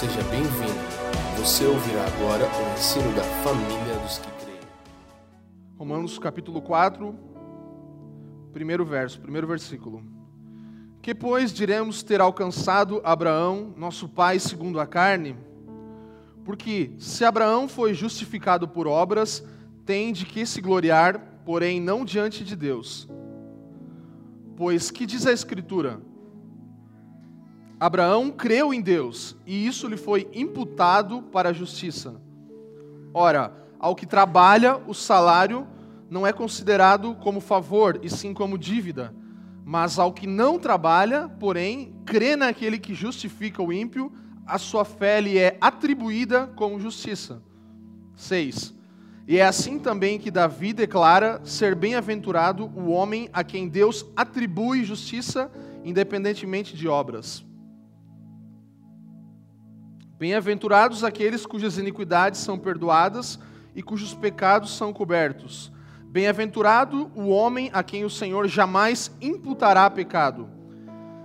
Seja bem-vindo. Você ouvirá agora o ensino da família dos que creem. Romanos capítulo 4, primeiro verso, primeiro versículo. Que, pois, diremos ter alcançado Abraão, nosso pai segundo a carne? Porque se Abraão foi justificado por obras, tem de que se gloriar, porém não diante de Deus. Pois que diz a Escritura? Abraão creu em Deus, e isso lhe foi imputado para a justiça. Ora, ao que trabalha, o salário não é considerado como favor, e sim como dívida. Mas ao que não trabalha, porém, crê naquele que justifica o ímpio, a sua fé lhe é atribuída como justiça. 6. E é assim também que Davi declara ser bem-aventurado o homem a quem Deus atribui justiça, independentemente de obras. Bem-aventurados aqueles cujas iniquidades são perdoadas e cujos pecados são cobertos. Bem-aventurado o homem a quem o Senhor jamais imputará pecado.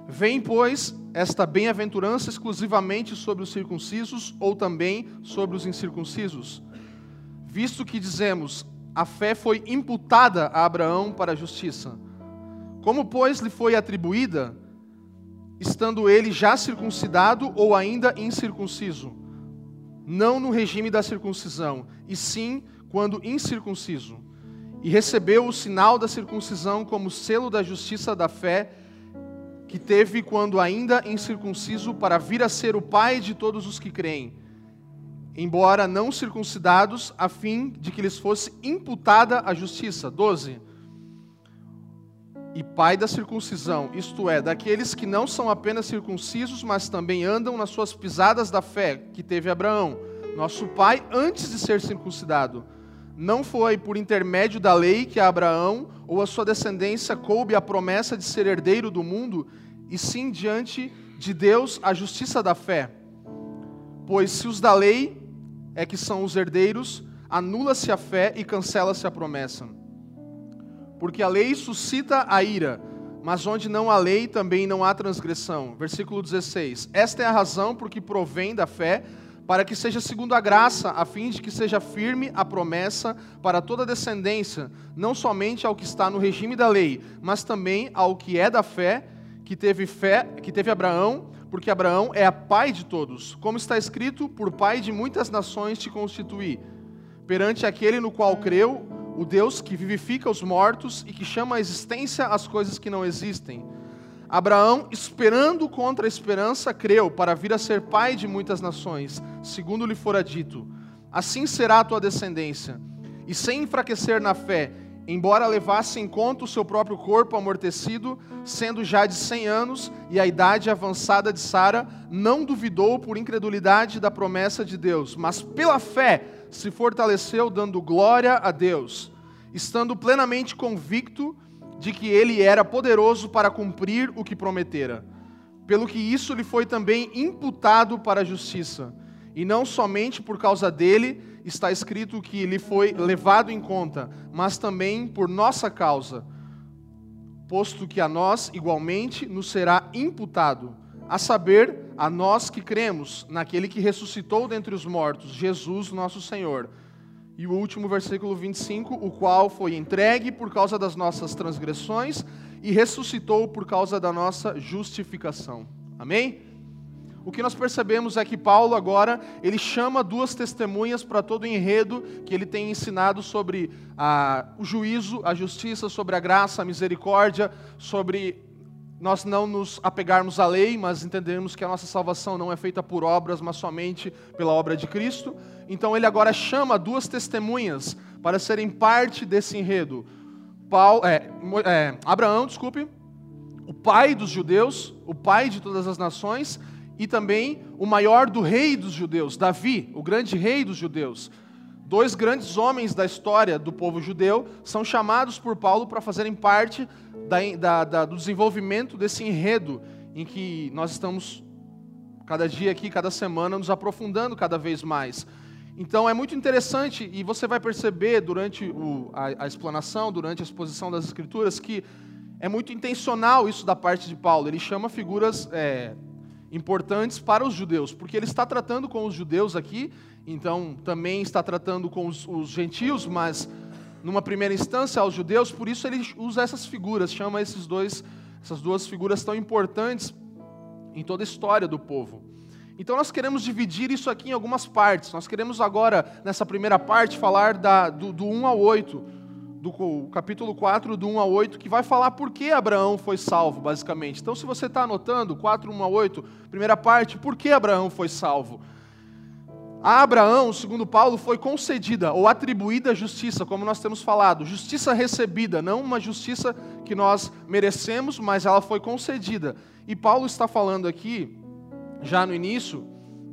Vem, pois, esta bem-aventurança exclusivamente sobre os circuncisos ou também sobre os incircuncisos? Visto que dizemos, a fé foi imputada a Abraão para a justiça. Como, pois, lhe foi atribuída? Estando ele já circuncidado ou ainda incircunciso, não no regime da circuncisão, e sim quando incircunciso, e recebeu o sinal da circuncisão como selo da justiça da fé que teve quando ainda incircunciso para vir a ser o pai de todos os que creem, embora não circuncidados, a fim de que lhes fosse imputada a justiça. 12 e pai da circuncisão, isto é, daqueles que não são apenas circuncisos, mas também andam nas suas pisadas da fé que teve Abraão, nosso pai, antes de ser circuncidado. Não foi por intermédio da lei que a Abraão ou a sua descendência coube a promessa de ser herdeiro do mundo, e sim diante de Deus a justiça da fé. Pois se os da lei é que são os herdeiros, anula-se a fé e cancela-se a promessa porque a lei suscita a ira, mas onde não há lei também não há transgressão. Versículo 16. Esta é a razão por que provém da fé, para que seja segundo a graça, a fim de que seja firme a promessa para toda descendência, não somente ao que está no regime da lei, mas também ao que é da fé, que teve fé, que teve Abraão, porque Abraão é a pai de todos. Como está escrito, por pai de muitas nações te constituí. Perante aquele no qual creu, o Deus que vivifica os mortos e que chama à existência as coisas que não existem. Abraão, esperando contra a esperança, creu para vir a ser pai de muitas nações, segundo lhe fora dito: Assim será a tua descendência. E sem enfraquecer na fé, embora levasse em conta o seu próprio corpo amortecido, sendo já de cem anos e a idade avançada de Sara, não duvidou por incredulidade da promessa de Deus, mas pela fé se fortaleceu dando glória a Deus, estando plenamente convicto de que ele era poderoso para cumprir o que prometera. Pelo que isso lhe foi também imputado para a justiça. E não somente por causa dele está escrito que lhe foi levado em conta, mas também por nossa causa, posto que a nós igualmente nos será imputado a saber, a nós que cremos naquele que ressuscitou dentre os mortos, Jesus, nosso Senhor. E o último versículo 25, o qual foi entregue por causa das nossas transgressões e ressuscitou por causa da nossa justificação. Amém? O que nós percebemos é que Paulo agora, ele chama duas testemunhas para todo o enredo que ele tem ensinado sobre a, o juízo, a justiça, sobre a graça, a misericórdia, sobre nós não nos apegarmos à lei, mas entendermos que a nossa salvação não é feita por obras, mas somente pela obra de Cristo. Então ele agora chama duas testemunhas para serem parte desse enredo. Paulo, é, é, Abraão, desculpe, o pai dos judeus, o pai de todas as nações, e também o maior do rei dos judeus, Davi, o grande rei dos judeus. Dois grandes homens da história do povo judeu são chamados por Paulo para fazerem parte da, da, da, do desenvolvimento desse enredo em que nós estamos, cada dia aqui, cada semana, nos aprofundando cada vez mais. Então é muito interessante, e você vai perceber durante o, a, a explanação, durante a exposição das Escrituras, que é muito intencional isso da parte de Paulo. Ele chama figuras é, importantes para os judeus, porque ele está tratando com os judeus aqui, então também está tratando com os, os gentios, mas numa primeira instância aos judeus, por isso ele usa essas figuras, chama esses dois, essas duas figuras tão importantes em toda a história do povo. Então nós queremos dividir isso aqui em algumas partes. Nós queremos agora, nessa primeira parte, falar da, do, do 1 ao 8, do capítulo 4, do 1 ao 8, que vai falar por que Abraão foi salvo, basicamente. Então, se você está anotando, 4, 1 a 8, primeira parte, por que Abraão foi salvo? A Abraão, segundo Paulo, foi concedida ou atribuída justiça, como nós temos falado, justiça recebida, não uma justiça que nós merecemos, mas ela foi concedida. E Paulo está falando aqui já no início,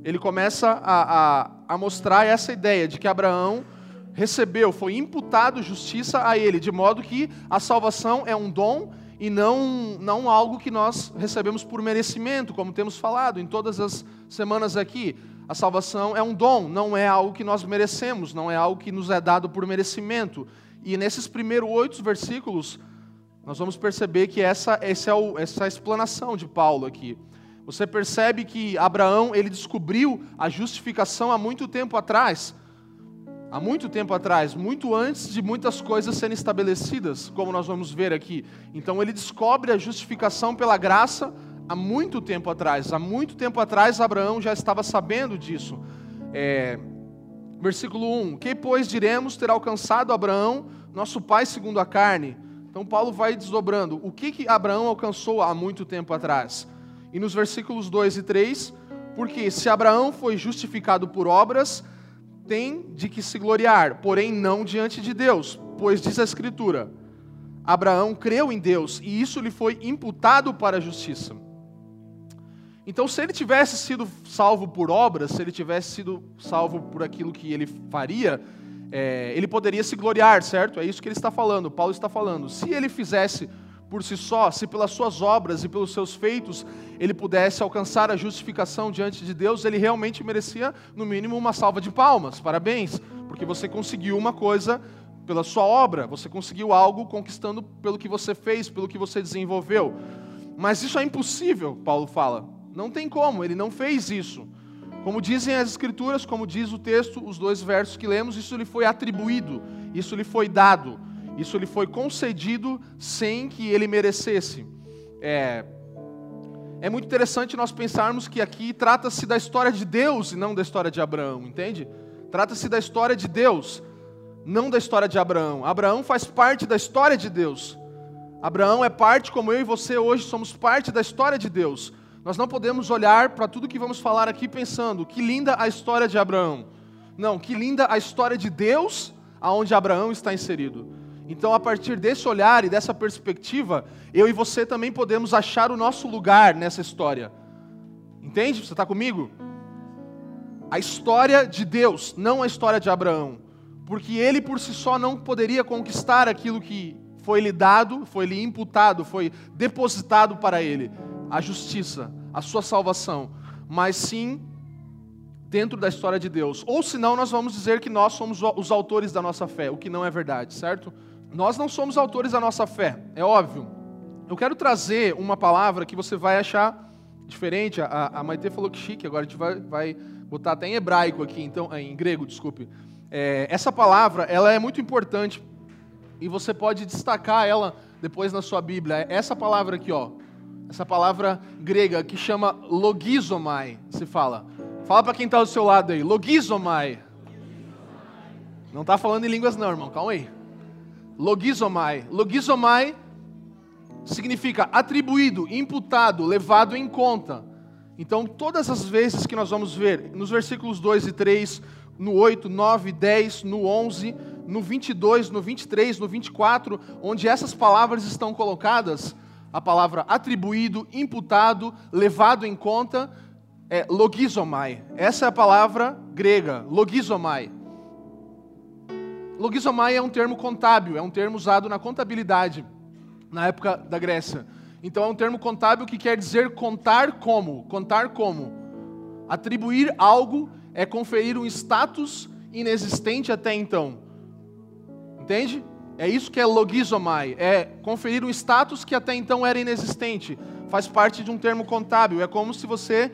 ele começa a, a, a mostrar essa ideia de que Abraão recebeu, foi imputado justiça a ele, de modo que a salvação é um dom e não, não algo que nós recebemos por merecimento, como temos falado em todas as semanas aqui. A salvação é um dom, não é algo que nós merecemos, não é algo que nos é dado por merecimento. E nesses primeiros oito versículos, nós vamos perceber que essa, essa, é o, essa é explanação de Paulo aqui. Você percebe que Abraão ele descobriu a justificação há muito tempo atrás. Há muito tempo atrás, muito antes de muitas coisas serem estabelecidas, como nós vamos ver aqui. Então ele descobre a justificação pela graça há muito tempo atrás. Há muito tempo atrás Abraão já estava sabendo disso. É, versículo 1: Que, pois, diremos ter alcançado Abraão, nosso pai segundo a carne? Então Paulo vai desdobrando. O que, que Abraão alcançou há muito tempo atrás? E nos versículos 2 e 3, porque se Abraão foi justificado por obras, tem de que se gloriar, porém não diante de Deus, pois diz a Escritura: Abraão creu em Deus e isso lhe foi imputado para a justiça. Então, se ele tivesse sido salvo por obras, se ele tivesse sido salvo por aquilo que ele faria, é, ele poderia se gloriar, certo? É isso que ele está falando, Paulo está falando. Se ele fizesse por si só, se pelas suas obras e pelos seus feitos ele pudesse alcançar a justificação diante de Deus, ele realmente merecia, no mínimo, uma salva de palmas. Parabéns, porque você conseguiu uma coisa pela sua obra, você conseguiu algo conquistando pelo que você fez, pelo que você desenvolveu. Mas isso é impossível, Paulo fala. Não tem como, ele não fez isso. Como dizem as Escrituras, como diz o texto, os dois versos que lemos, isso lhe foi atribuído, isso lhe foi dado. Isso lhe foi concedido sem que ele merecesse. É, é muito interessante nós pensarmos que aqui trata-se da história de Deus e não da história de Abraão, entende? Trata-se da história de Deus, não da história de Abraão. Abraão faz parte da história de Deus. Abraão é parte, como eu e você hoje somos parte da história de Deus. Nós não podemos olhar para tudo que vamos falar aqui pensando, que linda a história de Abraão. Não, que linda a história de Deus aonde Abraão está inserido. Então, a partir desse olhar e dessa perspectiva, eu e você também podemos achar o nosso lugar nessa história. Entende? Você está comigo? A história de Deus, não a história de Abraão. Porque ele por si só não poderia conquistar aquilo que foi lhe dado, foi lhe imputado, foi depositado para ele a justiça, a sua salvação. Mas sim dentro da história de Deus. Ou senão, nós vamos dizer que nós somos os autores da nossa fé, o que não é verdade, certo? Nós não somos autores da nossa fé, é óbvio. Eu quero trazer uma palavra que você vai achar diferente. A, a Maite falou que chique, agora a gente vai, vai botar até em hebraico aqui, então, em grego, desculpe. É, essa palavra, ela é muito importante e você pode destacar ela depois na sua Bíblia. Essa palavra aqui, ó. Essa palavra grega que chama logizomai, se fala. Fala para quem está do seu lado aí, logizomai. Não está falando em línguas não, irmão, calma aí. Logizomai. Logizomai significa atribuído, imputado, levado em conta. Então, todas as vezes que nós vamos ver, nos versículos 2 e 3, no 8, 9, 10, no 11, no 22, no 23, no 24, onde essas palavras estão colocadas, a palavra atribuído, imputado, levado em conta, é logizomai. Essa é a palavra grega, logizomai. Logizomai é um termo contábil, é um termo usado na contabilidade, na época da Grécia. Então é um termo contábil que quer dizer contar como. Contar como. Atribuir algo é conferir um status inexistente até então. Entende? É isso que é logizomai, é conferir um status que até então era inexistente. Faz parte de um termo contábil. É como se você,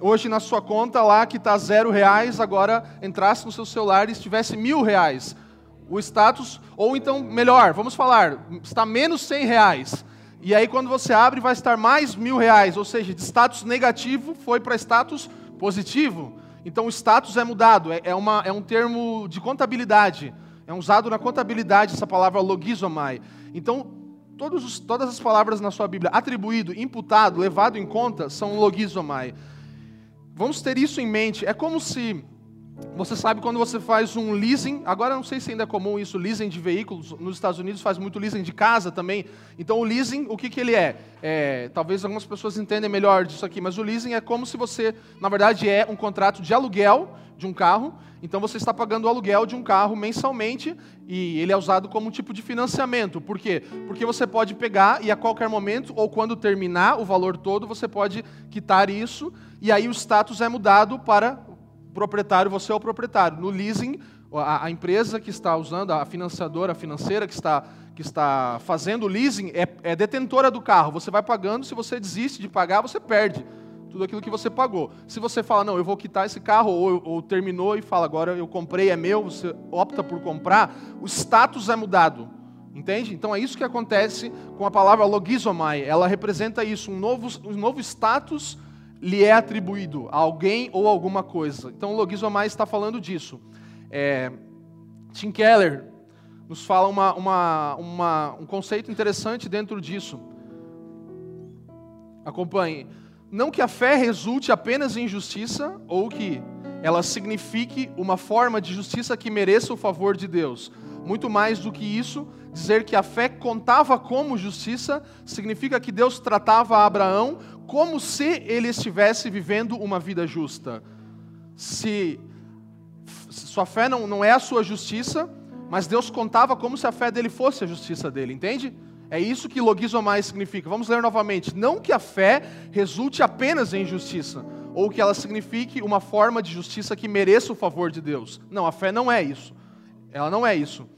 hoje na sua conta lá, que está zero reais, agora entrasse no seu celular e estivesse mil reais. O status, ou então, melhor, vamos falar, está menos cem reais. E aí quando você abre vai estar mais mil reais, ou seja, de status negativo foi para status positivo. Então o status é mudado, é, é, uma, é um termo de contabilidade. É usado na contabilidade essa palavra logizomai. Então, os, todas as palavras na sua Bíblia, atribuído, imputado, levado em conta, são logizomai. Vamos ter isso em mente. É como se você sabe quando você faz um leasing, agora não sei se ainda é comum isso, leasing de veículos, nos Estados Unidos faz muito leasing de casa também. Então o leasing, o que, que ele é? é? Talvez algumas pessoas entendem melhor disso aqui, mas o leasing é como se você, na verdade, é um contrato de aluguel de um carro, então você está pagando o aluguel de um carro mensalmente e ele é usado como um tipo de financiamento. Por quê? Porque você pode pegar e a qualquer momento, ou quando terminar o valor todo, você pode quitar isso e aí o status é mudado para proprietário, você é o proprietário. No leasing, a, a empresa que está usando, a financiadora, a financeira que está, que está fazendo o leasing é, é detentora do carro. Você vai pagando, se você desiste de pagar, você perde tudo aquilo que você pagou. Se você fala, não, eu vou quitar esse carro, ou, ou, terminou e fala, agora eu comprei, é meu, você opta por comprar, o status é mudado. Entende? Então é isso que acontece com a palavra logizomai. Ela representa isso, um novo, um novo status lhe é atribuído a alguém ou alguma coisa. Então, o logizomai está falando disso. É, Tim Keller nos fala uma, uma, uma, um conceito interessante dentro disso. Acompanhe. Não que a fé resulte apenas em justiça ou que ela signifique uma forma de justiça que mereça o favor de Deus. Muito mais do que isso, dizer que a fé contava como justiça significa que Deus tratava Abraão como se ele estivesse vivendo uma vida justa. Se sua fé não, não é a sua justiça, mas Deus contava como se a fé dele fosse a justiça dele, entende? É isso que logizomai significa. Vamos ler novamente. Não que a fé resulte apenas em justiça, ou que ela signifique uma forma de justiça que mereça o favor de Deus. Não, a fé não é isso. Ela não é isso.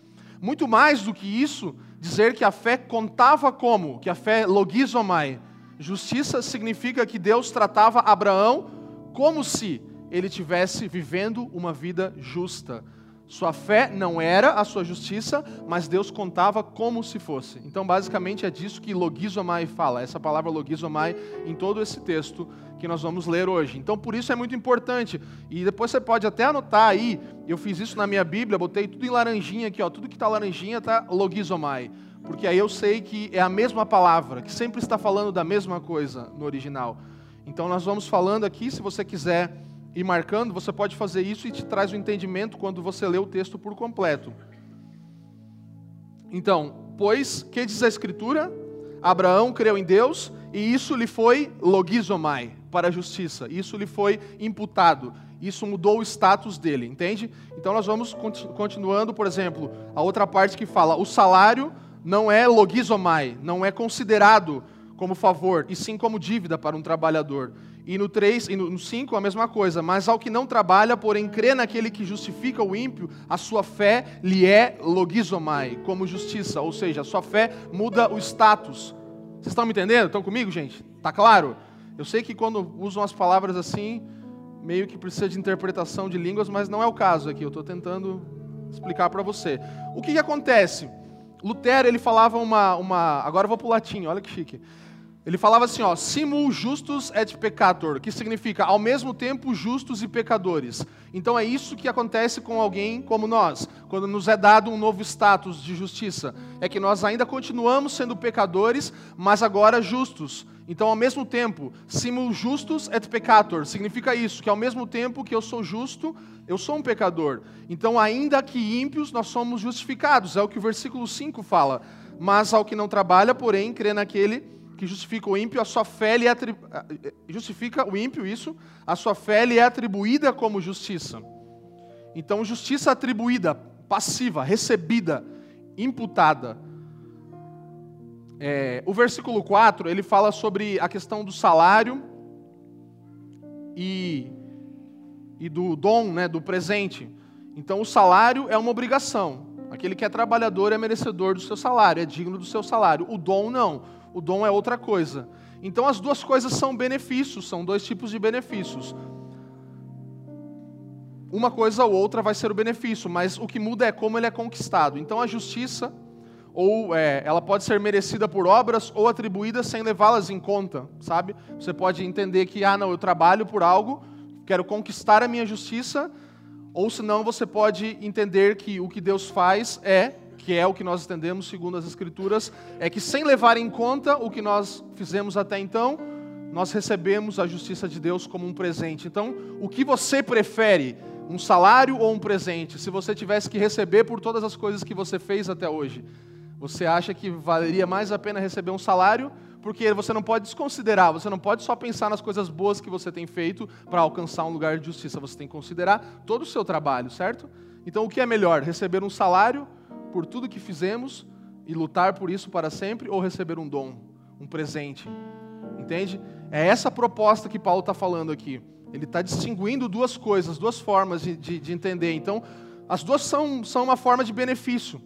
Muito mais do que isso, dizer que a fé contava como, que a fé logizomai, Justiça significa que Deus tratava Abraão como se ele tivesse vivendo uma vida justa. Sua fé não era a sua justiça, mas Deus contava como se fosse. Então, basicamente, é disso que logizomai fala, essa palavra logizomai em todo esse texto que nós vamos ler hoje. Então, por isso é muito importante. E depois você pode até anotar aí, eu fiz isso na minha Bíblia, botei tudo em laranjinha aqui, ó, tudo que está laranjinha está logizomai porque aí eu sei que é a mesma palavra, que sempre está falando da mesma coisa no original. Então nós vamos falando aqui, se você quiser ir marcando, você pode fazer isso e te traz o entendimento quando você lê o texto por completo. Então, pois, que diz a Escritura? Abraão creu em Deus e isso lhe foi logizomai, para a justiça. Isso lhe foi imputado. Isso mudou o status dele, entende? Então nós vamos continuando, por exemplo, a outra parte que fala: o salário não é logizomai, não é considerado como favor, e sim como dívida para um trabalhador. E no 3 e no 5 a mesma coisa, mas ao que não trabalha, porém crê naquele que justifica o ímpio, a sua fé lhe é logizomai, como justiça, ou seja, a sua fé muda o status. Vocês estão me entendendo? Estão comigo, gente? Tá claro? Eu sei que quando usam as palavras assim, meio que precisa de interpretação de línguas, mas não é o caso aqui. Eu estou tentando explicar para você. O que, que acontece? Lutero, ele falava uma, uma. Agora eu vou para o latim, olha que chique. Ele falava assim, ó, simul justus et peccator, que significa ao mesmo tempo justos e pecadores. Então é isso que acontece com alguém como nós, quando nos é dado um novo status de justiça. É que nós ainda continuamos sendo pecadores, mas agora justos. Então, ao mesmo tempo, simul justus et peccator, significa isso, que ao mesmo tempo que eu sou justo, eu sou um pecador. Então, ainda que ímpios, nós somos justificados. É o que o versículo 5 fala. Mas ao que não trabalha, porém, crê naquele que justifica o ímpio, a sua fé lhe é atribu... justifica o ímpio isso, a sua fé lhe é atribuída como justiça. Então, justiça atribuída, passiva, recebida, imputada. É, o versículo 4, ele fala sobre a questão do salário e e do dom, né, do presente. Então o salário é uma obrigação. Aquele que é trabalhador é merecedor do seu salário, é digno do seu salário. O dom não. O dom é outra coisa. Então as duas coisas são benefícios, são dois tipos de benefícios. Uma coisa ou outra vai ser o benefício, mas o que muda é como ele é conquistado. Então a justiça, ou é, ela pode ser merecida por obras ou atribuída sem levá-las em conta, sabe? Você pode entender que, ah, não, eu trabalho por algo, quero conquistar a minha justiça, ou senão você pode entender que o que Deus faz é, que é o que nós entendemos segundo as Escrituras, é que sem levar em conta o que nós fizemos até então, nós recebemos a justiça de Deus como um presente. Então, o que você prefere? um salário ou um presente, se você tivesse que receber por todas as coisas que você fez até hoje, você acha que valeria mais a pena receber um salário? Porque você não pode desconsiderar, você não pode só pensar nas coisas boas que você tem feito para alcançar um lugar de justiça, você tem que considerar todo o seu trabalho, certo? Então, o que é melhor? Receber um salário por tudo que fizemos e lutar por isso para sempre, ou receber um dom, um presente? Entende? É essa proposta que Paulo está falando aqui. Ele está distinguindo duas coisas, duas formas de, de, de, entender. Então, as duas são, são uma forma de benefício.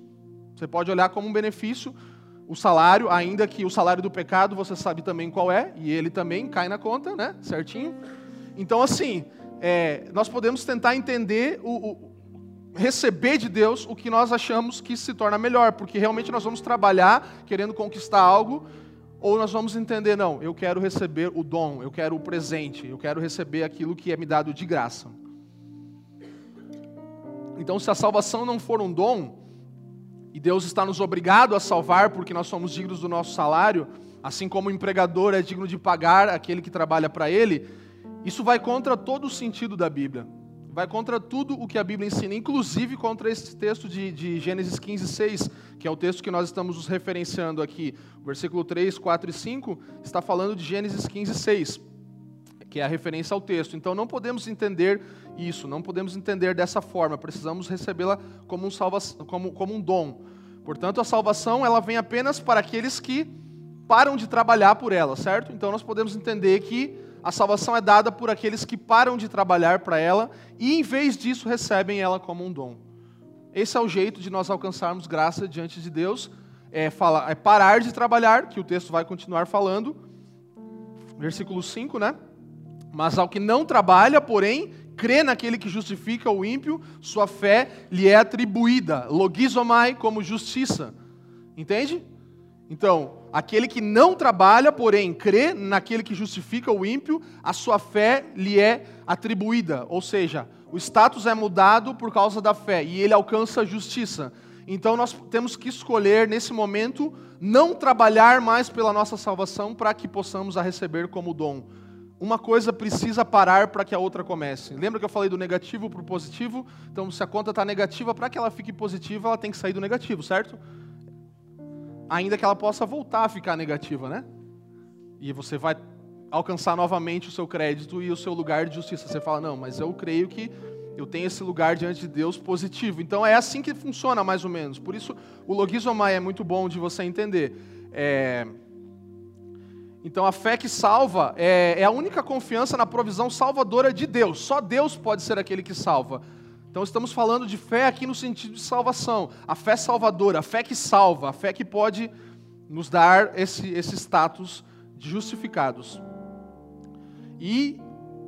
Você pode olhar como um benefício o salário, ainda que o salário do pecado você sabe também qual é, e ele também cai na conta, né? Certinho? Então, assim, é, nós podemos tentar entender o, o receber de Deus o que nós achamos que se torna melhor, porque realmente nós vamos trabalhar querendo conquistar algo ou nós vamos entender, não, eu quero receber o dom, eu quero o presente, eu quero receber aquilo que é me dado de graça. Então, se a salvação não for um dom, e Deus está nos obrigado a salvar porque nós somos dignos do nosso salário, assim como o empregador é digno de pagar aquele que trabalha para ele, isso vai contra todo o sentido da Bíblia vai contra tudo o que a Bíblia ensina, inclusive contra esse texto de, de, Gênesis 15, 6, que é o texto que nós estamos nos referenciando aqui. O versículo 3, 4 e 5 está falando de Gênesis 15, 6, que é a referência ao texto. Então não podemos entender isso, não podemos entender dessa forma, precisamos recebê-la como, um salva como, como um dom. Portanto, a salvação ela vem apenas para aqueles que param de trabalhar por ela, certo? Então nós podemos entender que a salvação é dada por aqueles que param de trabalhar para ela e, em vez disso, recebem ela como um dom. Esse é o jeito de nós alcançarmos graça diante de Deus, é, falar, é parar de trabalhar, que o texto vai continuar falando, versículo 5, né? Mas ao que não trabalha, porém, crê naquele que justifica o ímpio, sua fé lhe é atribuída, logizomai, como justiça. Entende? Então, aquele que não trabalha, porém crê naquele que justifica o ímpio, a sua fé lhe é atribuída. Ou seja, o status é mudado por causa da fé e ele alcança a justiça. Então nós temos que escolher nesse momento não trabalhar mais pela nossa salvação para que possamos a receber como dom. Uma coisa precisa parar para que a outra comece. Lembra que eu falei do negativo para o positivo? Então, se a conta está negativa, para que ela fique positiva, ela tem que sair do negativo, certo? Ainda que ela possa voltar a ficar negativa, né? E você vai alcançar novamente o seu crédito e o seu lugar de justiça. Você fala, não, mas eu creio que eu tenho esse lugar diante de Deus positivo. Então é assim que funciona, mais ou menos. Por isso, o logizomai é muito bom de você entender. É... Então a fé que salva é, é a única confiança na provisão salvadora de Deus. Só Deus pode ser aquele que salva. Então estamos falando de fé aqui no sentido de salvação, a fé salvadora, a fé que salva, a fé que pode nos dar esse, esse status de justificados. E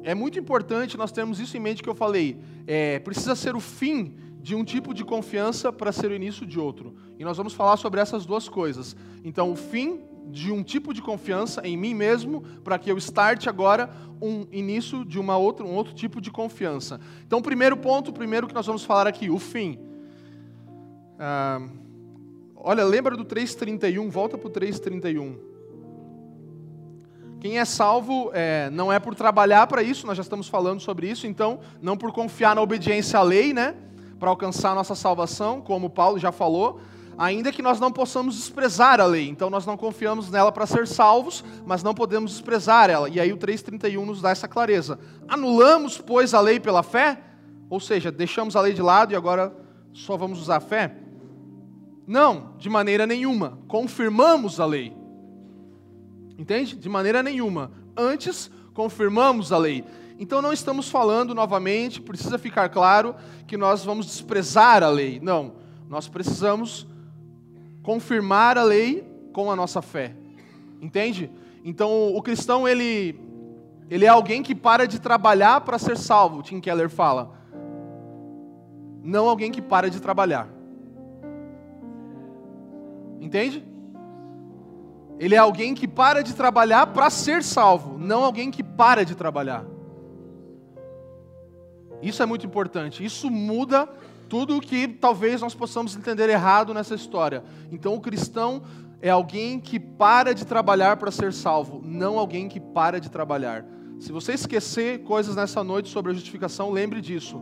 é muito importante nós termos isso em mente que eu falei. É, precisa ser o fim de um tipo de confiança para ser o início de outro. E nós vamos falar sobre essas duas coisas. Então, o fim de um tipo de confiança em mim mesmo, para que eu starte agora um início de uma outra, um outro tipo de confiança. Então, primeiro ponto, primeiro que nós vamos falar aqui, o fim. Ah, olha, lembra do 3,31? Volta para o 3,31. Quem é salvo é, não é por trabalhar para isso, nós já estamos falando sobre isso, então, não por confiar na obediência à lei, né? Para alcançar a nossa salvação, como Paulo já falou, ainda que nós não possamos desprezar a lei. Então nós não confiamos nela para ser salvos, mas não podemos desprezar ela. E aí o 3:31 nos dá essa clareza. Anulamos, pois, a lei pela fé? Ou seja, deixamos a lei de lado e agora só vamos usar a fé? Não, de maneira nenhuma. Confirmamos a lei. Entende? De maneira nenhuma. Antes, confirmamos a lei. Então não estamos falando novamente, precisa ficar claro que nós vamos desprezar a lei. Não Nós precisamos confirmar a lei com a nossa fé. Entende? Então, o cristão, ele, ele é alguém que para de trabalhar para ser salvo, Tim Keller fala. Não alguém que para de trabalhar. Entende? Ele é alguém que para de trabalhar para ser salvo, não alguém que para de trabalhar. Isso é muito importante. Isso muda tudo o que talvez nós possamos entender errado nessa história. Então, o cristão é alguém que para de trabalhar para ser salvo, não alguém que para de trabalhar. Se você esquecer coisas nessa noite sobre a justificação, lembre disso.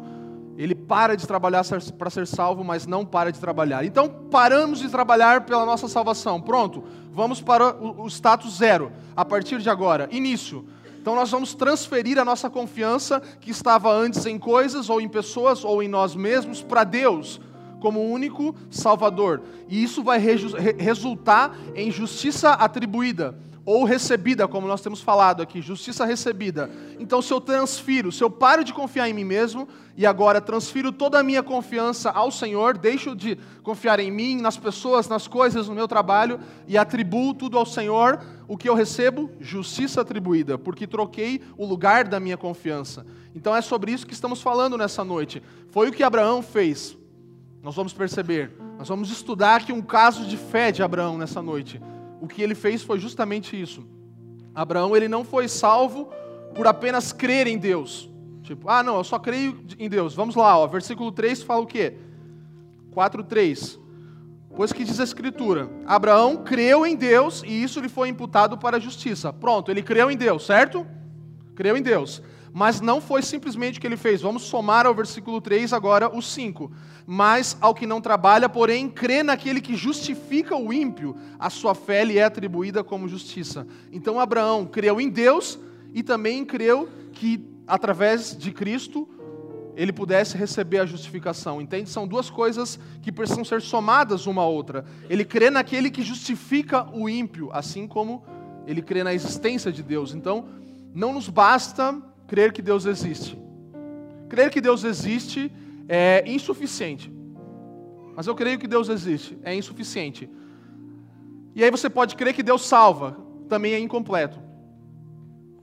Ele para de trabalhar para ser salvo, mas não para de trabalhar. Então, paramos de trabalhar pela nossa salvação. Pronto, vamos para o status zero, a partir de agora. Início. Então, nós vamos transferir a nossa confiança, que estava antes em coisas, ou em pessoas, ou em nós mesmos, para Deus, como único Salvador. E isso vai resultar em justiça atribuída ou recebida, como nós temos falado aqui, justiça recebida. Então, se eu transfiro, se eu paro de confiar em mim mesmo e agora transfiro toda a minha confiança ao Senhor, deixo de confiar em mim, nas pessoas, nas coisas, no meu trabalho e atribuo tudo ao Senhor, o que eu recebo? Justiça atribuída, porque troquei o lugar da minha confiança. Então, é sobre isso que estamos falando nessa noite. Foi o que Abraão fez. Nós vamos perceber. Nós vamos estudar aqui um caso de fé de Abraão nessa noite o que ele fez foi justamente isso. Abraão ele não foi salvo por apenas crer em Deus. Tipo, ah, não, eu só creio em Deus. Vamos lá, ó, versículo 3 fala o quê? 4:3. Pois que diz a escritura: Abraão creu em Deus e isso lhe foi imputado para a justiça. Pronto, ele creu em Deus, certo? Creu em Deus. Mas não foi simplesmente o que ele fez. Vamos somar ao versículo 3 agora o 5. Mas ao que não trabalha, porém, crê naquele que justifica o ímpio, a sua fé lhe é atribuída como justiça. Então Abraão creu em Deus e também creu que através de Cristo ele pudesse receber a justificação. Entende? São duas coisas que precisam ser somadas uma à outra. Ele crê naquele que justifica o ímpio, assim como ele crê na existência de Deus. Então, não nos basta crer que Deus existe. Crer que Deus existe é insuficiente. Mas eu creio que Deus existe, é insuficiente. E aí você pode crer que Deus salva, também é incompleto.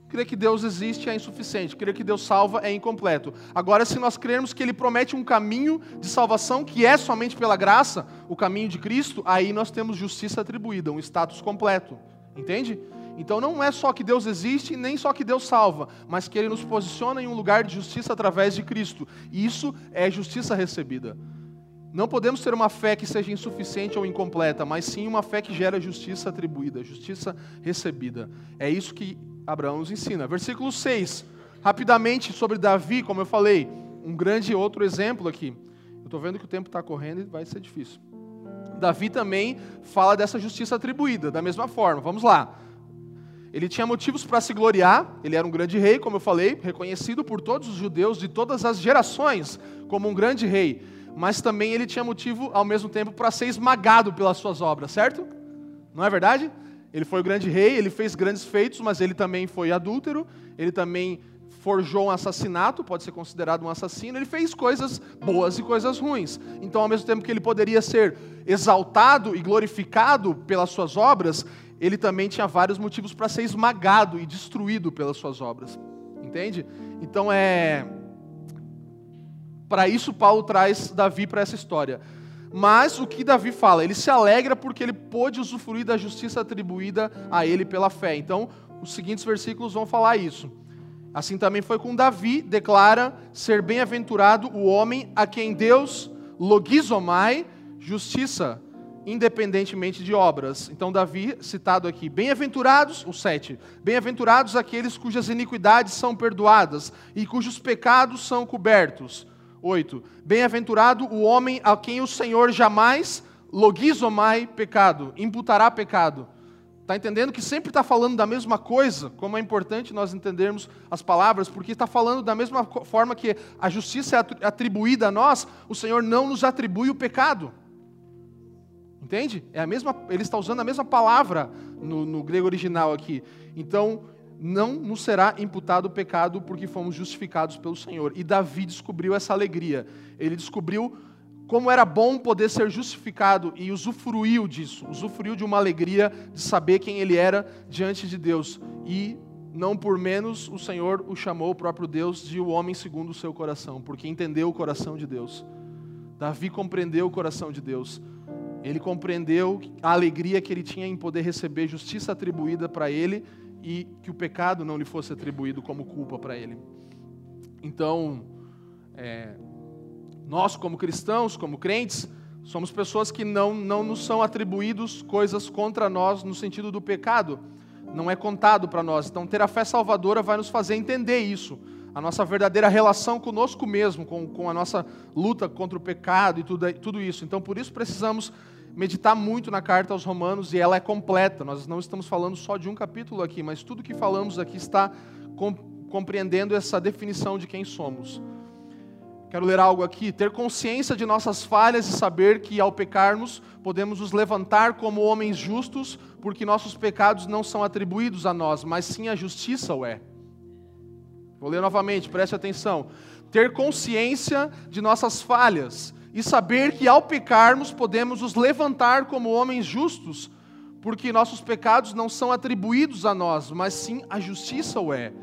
Crer que Deus existe é insuficiente, crer que Deus salva é incompleto. Agora, se nós crermos que Ele promete um caminho de salvação que é somente pela graça, o caminho de Cristo, aí nós temos justiça atribuída, um status completo. Entende? Então não é só que Deus existe, nem só que Deus salva, mas que Ele nos posiciona em um lugar de justiça através de Cristo. Isso é justiça recebida. Não podemos ter uma fé que seja insuficiente ou incompleta, mas sim uma fé que gera justiça atribuída, justiça recebida. É isso que Abraão nos ensina. Versículo 6, rapidamente sobre Davi, como eu falei, um grande outro exemplo aqui. Eu estou vendo que o tempo está correndo e vai ser difícil. Davi também fala dessa justiça atribuída, da mesma forma. Vamos lá. Ele tinha motivos para se gloriar, ele era um grande rei, como eu falei, reconhecido por todos os judeus de todas as gerações como um grande rei, mas também ele tinha motivo, ao mesmo tempo, para ser esmagado pelas suas obras, certo? Não é verdade? Ele foi o grande rei, ele fez grandes feitos, mas ele também foi adúltero, ele também forjou um assassinato, pode ser considerado um assassino, ele fez coisas boas e coisas ruins. Então, ao mesmo tempo que ele poderia ser exaltado e glorificado pelas suas obras, ele também tinha vários motivos para ser esmagado e destruído pelas suas obras. Entende? Então é. Para isso, Paulo traz Davi para essa história. Mas o que Davi fala? Ele se alegra porque ele pôde usufruir da justiça atribuída a ele pela fé. Então, os seguintes versículos vão falar isso. Assim também foi com Davi, declara ser bem-aventurado o homem a quem Deus logizomai, justiça, independentemente de obras. Então, Davi, citado aqui, bem-aventurados, o 7, bem-aventurados aqueles cujas iniquidades são perdoadas e cujos pecados são cobertos. 8, bem-aventurado o homem a quem o Senhor jamais logizomai pecado, imputará pecado. Está entendendo que sempre está falando da mesma coisa, como é importante nós entendermos as palavras, porque está falando da mesma forma que a justiça é atribuída a nós, o Senhor não nos atribui o pecado. Entende? É a mesma, ele está usando a mesma palavra no, no grego original aqui. Então, não nos será imputado o pecado porque fomos justificados pelo Senhor. E Davi descobriu essa alegria. Ele descobriu como era bom poder ser justificado e usufruiu disso, usufruiu de uma alegria de saber quem ele era diante de Deus. E não por menos o Senhor o chamou, o próprio Deus, de o homem segundo o seu coração, porque entendeu o coração de Deus. Davi compreendeu o coração de Deus. Ele compreendeu a alegria que ele tinha em poder receber justiça atribuída para ele e que o pecado não lhe fosse atribuído como culpa para ele. Então, é, nós, como cristãos, como crentes, somos pessoas que não, não nos são atribuídos coisas contra nós no sentido do pecado. Não é contado para nós. Então, ter a fé salvadora vai nos fazer entender isso. A nossa verdadeira relação conosco mesmo, com, com a nossa luta contra o pecado e tudo, tudo isso. Então, por isso precisamos meditar muito na carta aos Romanos e ela é completa. Nós não estamos falando só de um capítulo aqui, mas tudo que falamos aqui está compreendendo essa definição de quem somos. Quero ler algo aqui. Ter consciência de nossas falhas e saber que, ao pecarmos, podemos nos levantar como homens justos, porque nossos pecados não são atribuídos a nós, mas sim a justiça o é. Vou ler novamente, preste atenção. Ter consciência de nossas falhas e saber que, ao pecarmos, podemos nos levantar como homens justos, porque nossos pecados não são atribuídos a nós, mas sim a justiça o é.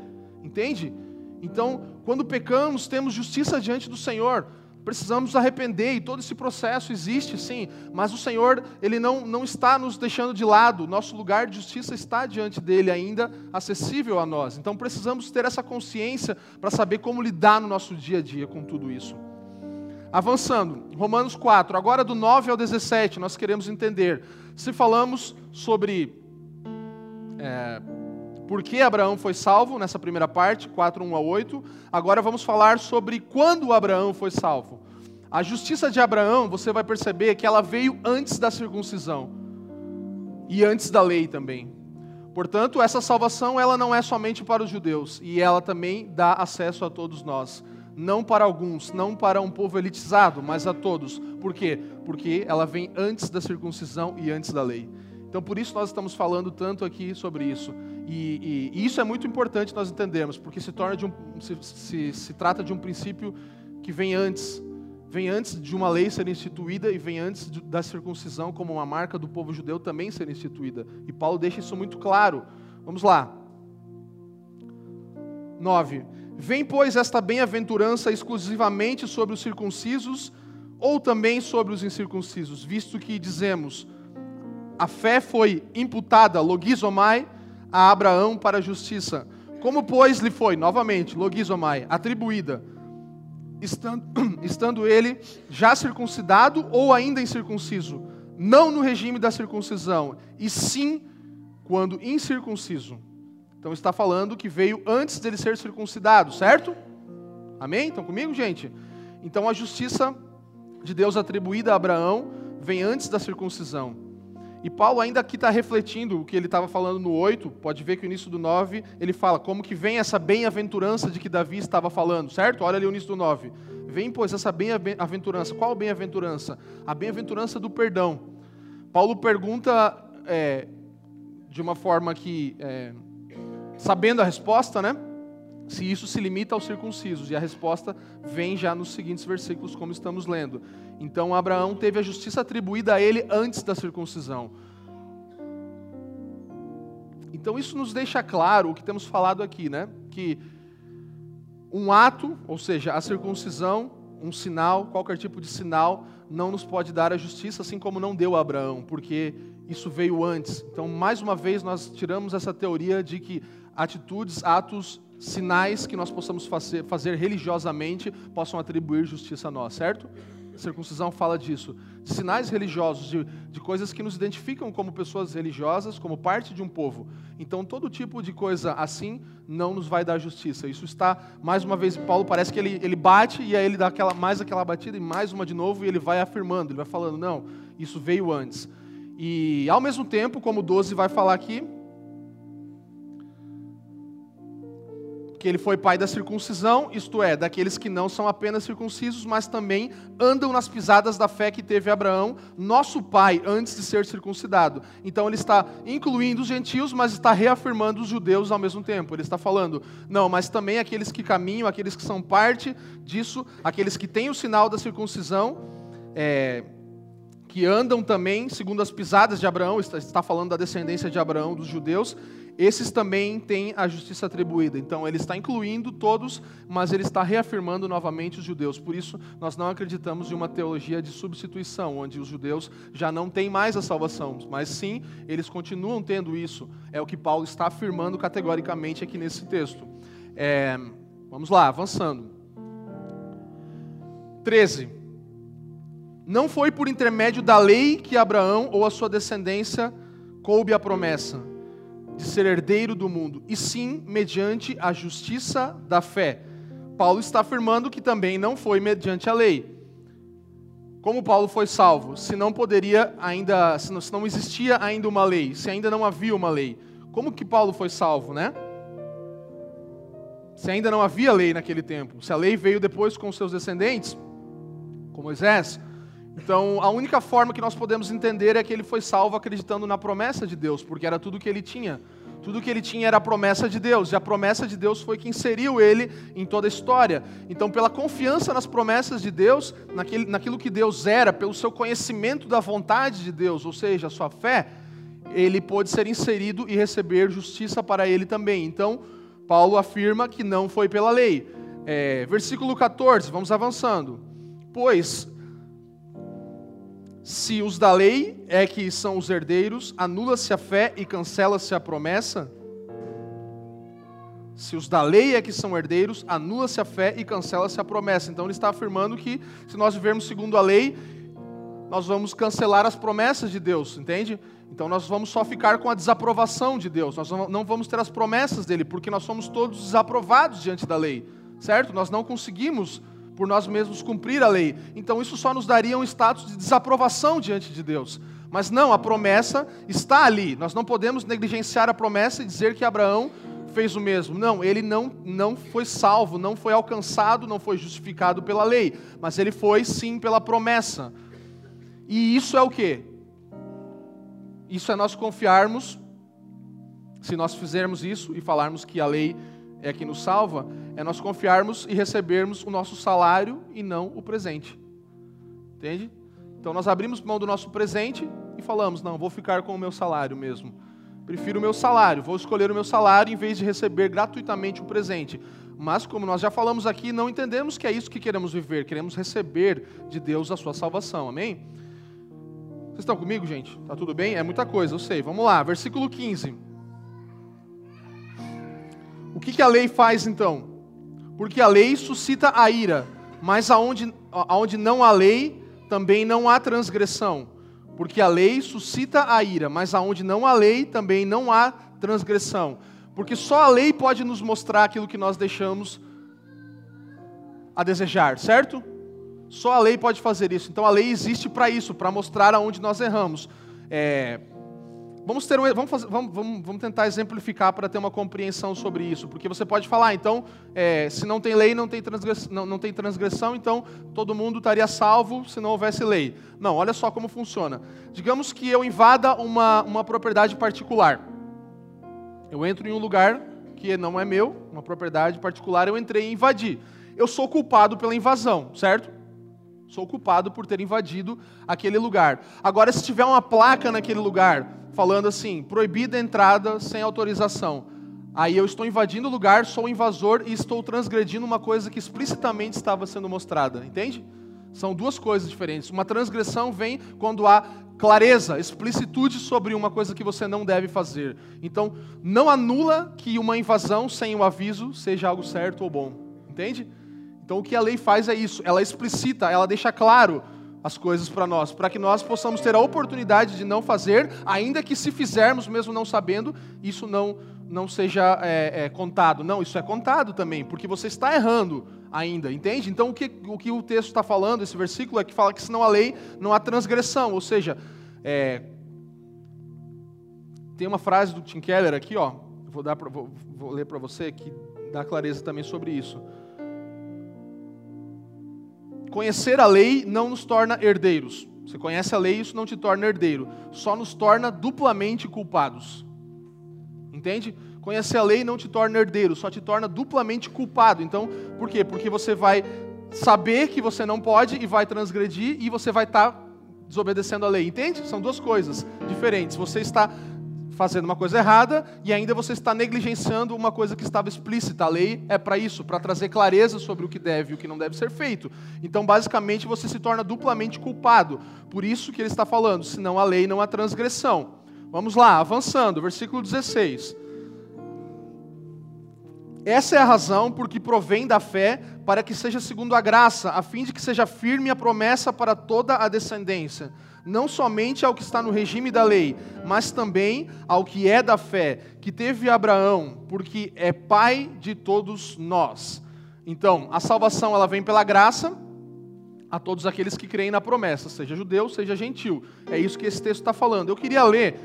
Entende? Então, quando pecamos, temos justiça diante do Senhor. Precisamos arrepender e todo esse processo existe, sim, mas o Senhor, Ele não, não está nos deixando de lado, nosso lugar de justiça está diante dEle ainda, acessível a nós. Então precisamos ter essa consciência para saber como lidar no nosso dia a dia com tudo isso. Avançando, Romanos 4, agora do 9 ao 17, nós queremos entender. Se falamos sobre é, por que Abraão foi salvo, nessa primeira parte, 4, 1 a 8. Agora vamos falar sobre quando Abraão foi salvo. A justiça de Abraão, você vai perceber que ela veio antes da circuncisão e antes da lei também. Portanto, essa salvação ela não é somente para os judeus e ela também dá acesso a todos nós, não para alguns, não para um povo elitizado, mas a todos. Por quê? Porque ela vem antes da circuncisão e antes da lei. Então, por isso nós estamos falando tanto aqui sobre isso. E, e, e isso é muito importante nós entendermos, porque se, torna de um, se, se, se trata de um princípio que vem antes. Vem antes de uma lei ser instituída e vem antes de, da circuncisão, como uma marca do povo judeu, também ser instituída. E Paulo deixa isso muito claro. Vamos lá. 9. Vem, pois, esta bem-aventurança exclusivamente sobre os circuncisos ou também sobre os incircuncisos, visto que dizemos a fé foi imputada, logizomai, a Abraão para a justiça. Como, pois, lhe foi, novamente, logizomai, atribuída, estando, estando ele já circuncidado ou ainda incircunciso? Não no regime da circuncisão, e sim quando incircunciso. Então está falando que veio antes dele ser circuncidado, certo? Amém? Estão comigo, gente? Então a justiça de Deus atribuída a Abraão vem antes da circuncisão. E Paulo ainda aqui está refletindo o que ele estava falando no 8, pode ver que o início do 9, ele fala como que vem essa bem-aventurança de que Davi estava falando, certo? Olha ali o início do 9. Vem, pois, essa bem-aventurança. Qual bem-aventurança? A bem-aventurança do perdão. Paulo pergunta é, de uma forma que, é, sabendo a resposta, né? Se isso se limita aos circuncisos. E a resposta vem já nos seguintes versículos, como estamos lendo. Então Abraão teve a justiça atribuída a ele antes da circuncisão. Então isso nos deixa claro o que temos falado aqui, né? Que um ato, ou seja, a circuncisão, um sinal, qualquer tipo de sinal, não nos pode dar a justiça, assim como não deu a Abraão, porque isso veio antes. Então, mais uma vez, nós tiramos essa teoria de que atitudes, atos, sinais que nós possamos fazer, fazer religiosamente possam atribuir justiça a nós, certo? circuncisão fala disso. Sinais religiosos, de, de coisas que nos identificam como pessoas religiosas, como parte de um povo. Então, todo tipo de coisa assim não nos vai dar justiça. Isso está, mais uma vez, Paulo parece que ele, ele bate e aí ele dá aquela, mais aquela batida e mais uma de novo e ele vai afirmando, ele vai falando, não, isso veio antes. E, ao mesmo tempo, como 12 vai falar aqui, ele foi pai da circuncisão, isto é, daqueles que não são apenas circuncisos, mas também andam nas pisadas da fé que teve Abraão, nosso pai, antes de ser circuncidado. Então ele está incluindo os gentios, mas está reafirmando os judeus ao mesmo tempo. Ele está falando, não, mas também aqueles que caminham, aqueles que são parte disso, aqueles que têm o sinal da circuncisão, é, que andam também segundo as pisadas de Abraão, está falando da descendência de Abraão, dos judeus, esses também têm a justiça atribuída. Então, ele está incluindo todos, mas ele está reafirmando novamente os judeus. Por isso, nós não acreditamos em uma teologia de substituição, onde os judeus já não têm mais a salvação, mas sim, eles continuam tendo isso. É o que Paulo está afirmando categoricamente aqui nesse texto. É, vamos lá, avançando. 13. Não foi por intermédio da lei que Abraão ou a sua descendência coube a promessa de ser herdeiro do mundo, e sim mediante a justiça da fé. Paulo está afirmando que também não foi mediante a lei. Como Paulo foi salvo? Se não poderia ainda, se não, se não existia ainda uma lei, se ainda não havia uma lei. Como que Paulo foi salvo, né? Se ainda não havia lei naquele tempo, se a lei veio depois com seus descendentes, com Moisés, então, a única forma que nós podemos entender é que ele foi salvo acreditando na promessa de Deus, porque era tudo que ele tinha. Tudo que ele tinha era a promessa de Deus, e a promessa de Deus foi que inseriu ele em toda a história. Então, pela confiança nas promessas de Deus, naquele, naquilo que Deus era, pelo seu conhecimento da vontade de Deus, ou seja, a sua fé, ele pôde ser inserido e receber justiça para ele também. Então, Paulo afirma que não foi pela lei. É, versículo 14, vamos avançando. Pois se os da lei é que são os herdeiros, anula-se a fé e cancela-se a promessa? Se os da lei é que são herdeiros, anula-se a fé e cancela-se a promessa. Então ele está afirmando que se nós vivermos segundo a lei, nós vamos cancelar as promessas de Deus, entende? Então nós vamos só ficar com a desaprovação de Deus, nós não vamos ter as promessas dele, porque nós somos todos desaprovados diante da lei, certo? Nós não conseguimos por nós mesmos cumprir a lei. Então isso só nos daria um status de desaprovação diante de Deus. Mas não, a promessa está ali. Nós não podemos negligenciar a promessa e dizer que Abraão fez o mesmo. Não, ele não, não foi salvo, não foi alcançado, não foi justificado pela lei, mas ele foi sim pela promessa. E isso é o que? Isso é nós confiarmos, se nós fizermos isso e falarmos que a lei é que nos salva, é nós confiarmos e recebermos o nosso salário e não o presente. Entende? Então nós abrimos mão do nosso presente e falamos: não, vou ficar com o meu salário mesmo. Prefiro o meu salário, vou escolher o meu salário em vez de receber gratuitamente o presente. Mas, como nós já falamos aqui, não entendemos que é isso que queremos viver, queremos receber de Deus a sua salvação, amém? Vocês estão comigo, gente? Tá tudo bem? É muita coisa, eu sei. Vamos lá, versículo 15. O que, que a lei faz então? Porque a lei suscita a ira, mas aonde, aonde não há lei, também não há transgressão. Porque a lei suscita a ira, mas aonde não há lei, também não há transgressão. Porque só a lei pode nos mostrar aquilo que nós deixamos a desejar, certo? Só a lei pode fazer isso. Então a lei existe para isso, para mostrar aonde nós erramos. É, Vamos, ter vamos, fazer, vamos, vamos, vamos tentar exemplificar para ter uma compreensão sobre isso, porque você pode falar, então, é, se não tem lei, não tem, transgressão, não, não tem transgressão, então todo mundo estaria salvo se não houvesse lei. Não, olha só como funciona. Digamos que eu invada uma, uma propriedade particular. Eu entro em um lugar que não é meu, uma propriedade particular, eu entrei e invadi. Eu sou culpado pela invasão, certo? Sou culpado por ter invadido aquele lugar. Agora, se tiver uma placa naquele lugar falando assim: proibida a entrada sem autorização. Aí eu estou invadindo o lugar, sou invasor e estou transgredindo uma coisa que explicitamente estava sendo mostrada, entende? São duas coisas diferentes. Uma transgressão vem quando há clareza, explicitude sobre uma coisa que você não deve fazer. Então, não anula que uma invasão sem o aviso seja algo certo ou bom, entende? Então, o que a lei faz é isso, ela explicita, ela deixa claro as coisas para nós, para que nós possamos ter a oportunidade de não fazer, ainda que se fizermos, mesmo não sabendo, isso não, não seja é, é, contado. Não, isso é contado também, porque você está errando ainda, entende? Então o que o, que o texto está falando, esse versículo, é que fala que senão a lei não há transgressão, ou seja, é, tem uma frase do Tim Keller aqui, ó, vou, dar pra, vou, vou ler para você, que dá clareza também sobre isso. Conhecer a lei não nos torna herdeiros. Você conhece a lei, isso não te torna herdeiro. Só nos torna duplamente culpados. Entende? Conhecer a lei não te torna herdeiro, só te torna duplamente culpado. Então, por quê? Porque você vai saber que você não pode e vai transgredir e você vai estar tá desobedecendo a lei. Entende? São duas coisas diferentes. Você está fazendo uma coisa errada e ainda você está negligenciando uma coisa que estava explícita. A lei é para isso, para trazer clareza sobre o que deve e o que não deve ser feito. Então, basicamente, você se torna duplamente culpado. Por isso que ele está falando, senão a lei não há transgressão. Vamos lá, avançando, versículo 16. Essa é a razão por que provém da fé, para que seja segundo a graça, a fim de que seja firme a promessa para toda a descendência, não somente ao que está no regime da lei, mas também ao que é da fé, que teve Abraão, porque é pai de todos nós. Então, a salvação ela vem pela graça a todos aqueles que creem na promessa, seja judeu, seja gentil. É isso que esse texto está falando. Eu queria ler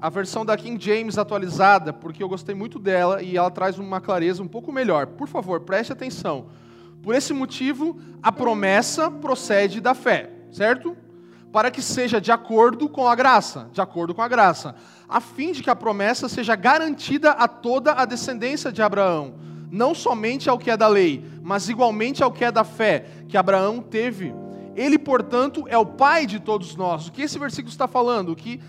a versão da King James atualizada, porque eu gostei muito dela e ela traz uma clareza um pouco melhor. Por favor, preste atenção. Por esse motivo, a promessa procede da fé, certo? Para que seja de acordo com a graça, de acordo com a graça, a fim de que a promessa seja garantida a toda a descendência de Abraão, não somente ao que é da lei, mas igualmente ao que é da fé que Abraão teve. Ele, portanto, é o pai de todos nós. O que esse versículo está falando? Que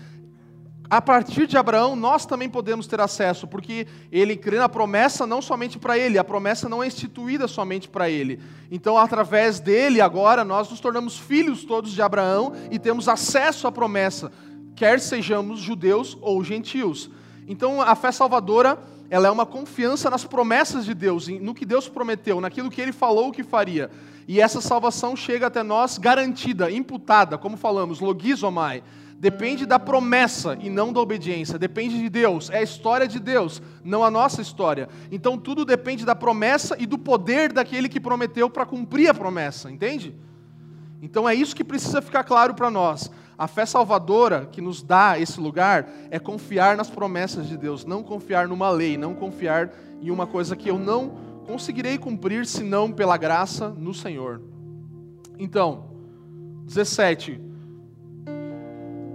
a partir de Abraão, nós também podemos ter acesso, porque ele crê na promessa não somente para ele, a promessa não é instituída somente para ele. Então, através dele, agora, nós nos tornamos filhos todos de Abraão e temos acesso à promessa, quer sejamos judeus ou gentios. Então, a fé salvadora, ela é uma confiança nas promessas de Deus, no que Deus prometeu, naquilo que ele falou que faria. E essa salvação chega até nós garantida, imputada, como falamos, logizomai depende da promessa e não da obediência. Depende de Deus, é a história de Deus, não a nossa história. Então tudo depende da promessa e do poder daquele que prometeu para cumprir a promessa, entende? Então é isso que precisa ficar claro para nós. A fé salvadora que nos dá esse lugar é confiar nas promessas de Deus, não confiar numa lei, não confiar em uma coisa que eu não conseguirei cumprir senão pela graça no Senhor. Então, 17.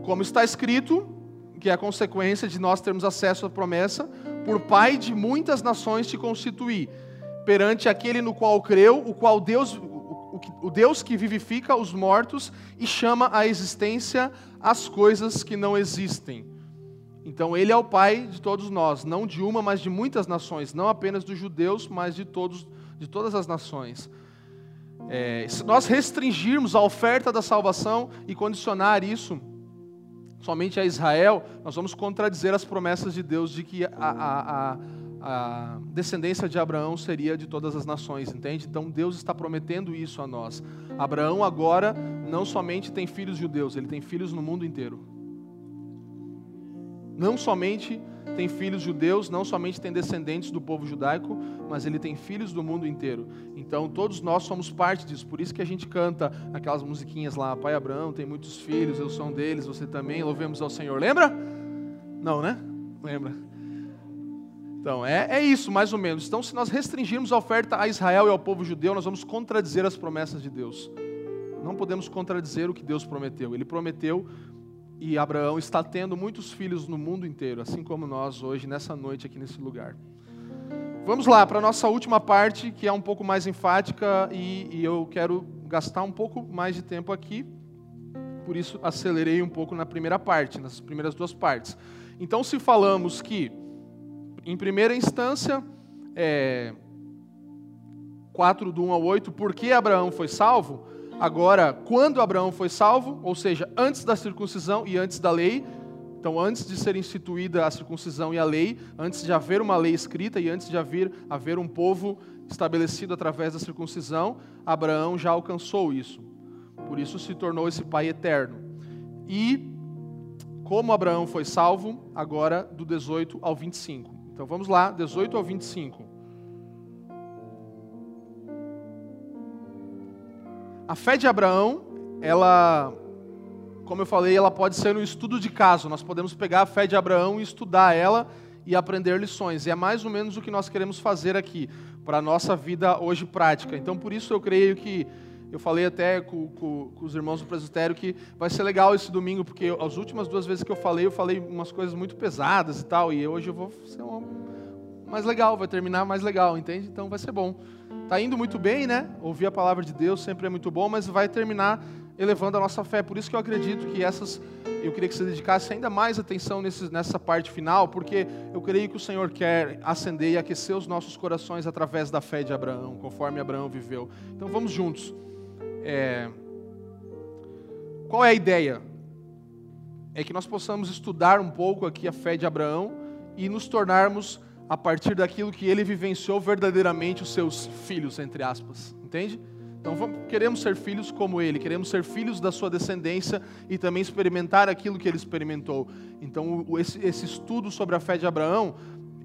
Como está escrito, que é a consequência de nós termos acesso à promessa, por pai de muitas nações te constituí, perante aquele no qual creu, o qual Deus, o, Deus que vivifica os mortos e chama à existência as coisas que não existem. Então ele é o pai de todos nós, não de uma, mas de muitas nações, não apenas dos judeus, mas de todos, de todas as nações. É, se nós restringirmos a oferta da salvação e condicionar isso somente a Israel, nós vamos contradizer as promessas de Deus de que a, a, a, a, descendência de Abraão seria de todas as nações, entende? Então Deus está prometendo isso a nós. Abraão agora não somente tem filhos judeus, ele tem filhos no mundo inteiro. Não somente tem filhos judeus, não somente tem descendentes do povo judaico, mas ele tem filhos do mundo inteiro. Então todos nós somos parte disso. Por isso que a gente canta aquelas musiquinhas lá, Pai Abraão tem muitos filhos, eu sou um deles, você também, louvemos ao Senhor. Lembra? Não, né? Lembra? Então, é, é isso, mais ou menos. Então, se nós restringirmos a oferta a Israel e ao povo judeu, nós vamos contradizer as promessas de Deus. Não podemos contradizer o que Deus prometeu. Ele prometeu e Abraão está tendo muitos filhos no mundo inteiro, assim como nós hoje, nessa noite, aqui nesse lugar. Vamos lá para a nossa última parte, que é um pouco mais enfática, e, e eu quero gastar um pouco mais de tempo aqui, por isso acelerei um pouco na primeira parte, nas primeiras duas partes. Então, se falamos que, em primeira instância, é, 4 do 1 ao 8, por que Abraão foi salvo? Agora, quando Abraão foi salvo, ou seja, antes da circuncisão e antes da lei, então antes de ser instituída a circuncisão e a lei, antes de haver uma lei escrita e antes de haver, haver um povo estabelecido através da circuncisão, Abraão já alcançou isso. Por isso se tornou esse pai eterno. E como Abraão foi salvo, agora do 18 ao 25. Então vamos lá, 18 ao 25. A fé de Abraão, ela, como eu falei, ela pode ser um estudo de caso. Nós podemos pegar a fé de Abraão e estudar ela e aprender lições. E é mais ou menos o que nós queremos fazer aqui para a nossa vida hoje prática. Então, por isso eu creio que eu falei até com, com, com, os irmãos do presbitério que vai ser legal esse domingo, porque as últimas duas vezes que eu falei, eu falei umas coisas muito pesadas e tal, e hoje eu vou ser uma, mais legal, vai terminar mais legal, entende? Então vai ser bom. Tá indo muito bem, né? Ouvir a palavra de Deus sempre é muito bom, mas vai terminar elevando a nossa fé. Por isso que eu acredito que essas, eu queria que você dedicasse ainda mais atenção nesse, nessa parte final, porque eu creio que o Senhor quer acender e aquecer os nossos corações através da fé de Abraão, conforme Abraão viveu. Então vamos juntos. É... Qual é a ideia? É que nós possamos estudar um pouco aqui a fé de Abraão e nos tornarmos a partir daquilo que ele vivenciou verdadeiramente os seus filhos, entre aspas. Entende? Então vamos, queremos ser filhos como ele, queremos ser filhos da sua descendência e também experimentar aquilo que ele experimentou. Então esse, esse estudo sobre a fé de Abraão,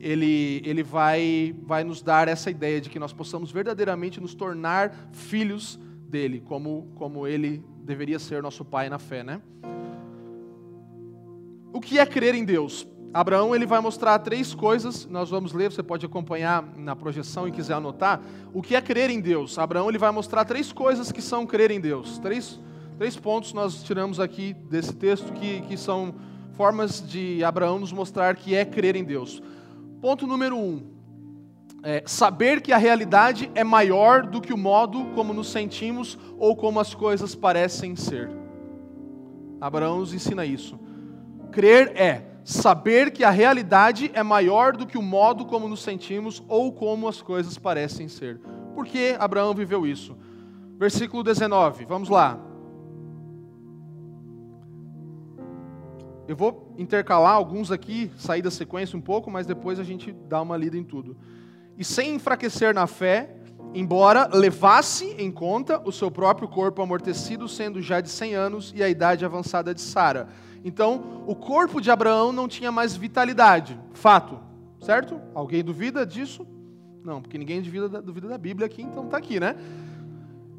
ele, ele vai, vai nos dar essa ideia de que nós possamos verdadeiramente nos tornar filhos dele, como, como ele deveria ser nosso pai na fé, né? O que é crer em Deus? Abraão ele vai mostrar três coisas, nós vamos ler, você pode acompanhar na projeção e quiser anotar. O que é crer em Deus? Abraão ele vai mostrar três coisas que são crer em Deus. Três, três pontos nós tiramos aqui desse texto que, que são formas de Abraão nos mostrar que é crer em Deus. Ponto número um: é saber que a realidade é maior do que o modo como nos sentimos ou como as coisas parecem ser. Abraão nos ensina isso. Crer é saber que a realidade é maior do que o modo como nos sentimos ou como as coisas parecem ser. Por que Abraão viveu isso? Versículo 19, vamos lá. Eu vou intercalar alguns aqui, sair da sequência um pouco, mas depois a gente dá uma lida em tudo. E sem enfraquecer na fé, embora levasse em conta o seu próprio corpo amortecido, sendo já de 100 anos, e a idade avançada de Sara então, o corpo de Abraão não tinha mais vitalidade. Fato, certo? Alguém duvida disso? Não, porque ninguém duvida, duvida da Bíblia aqui, então está aqui, né?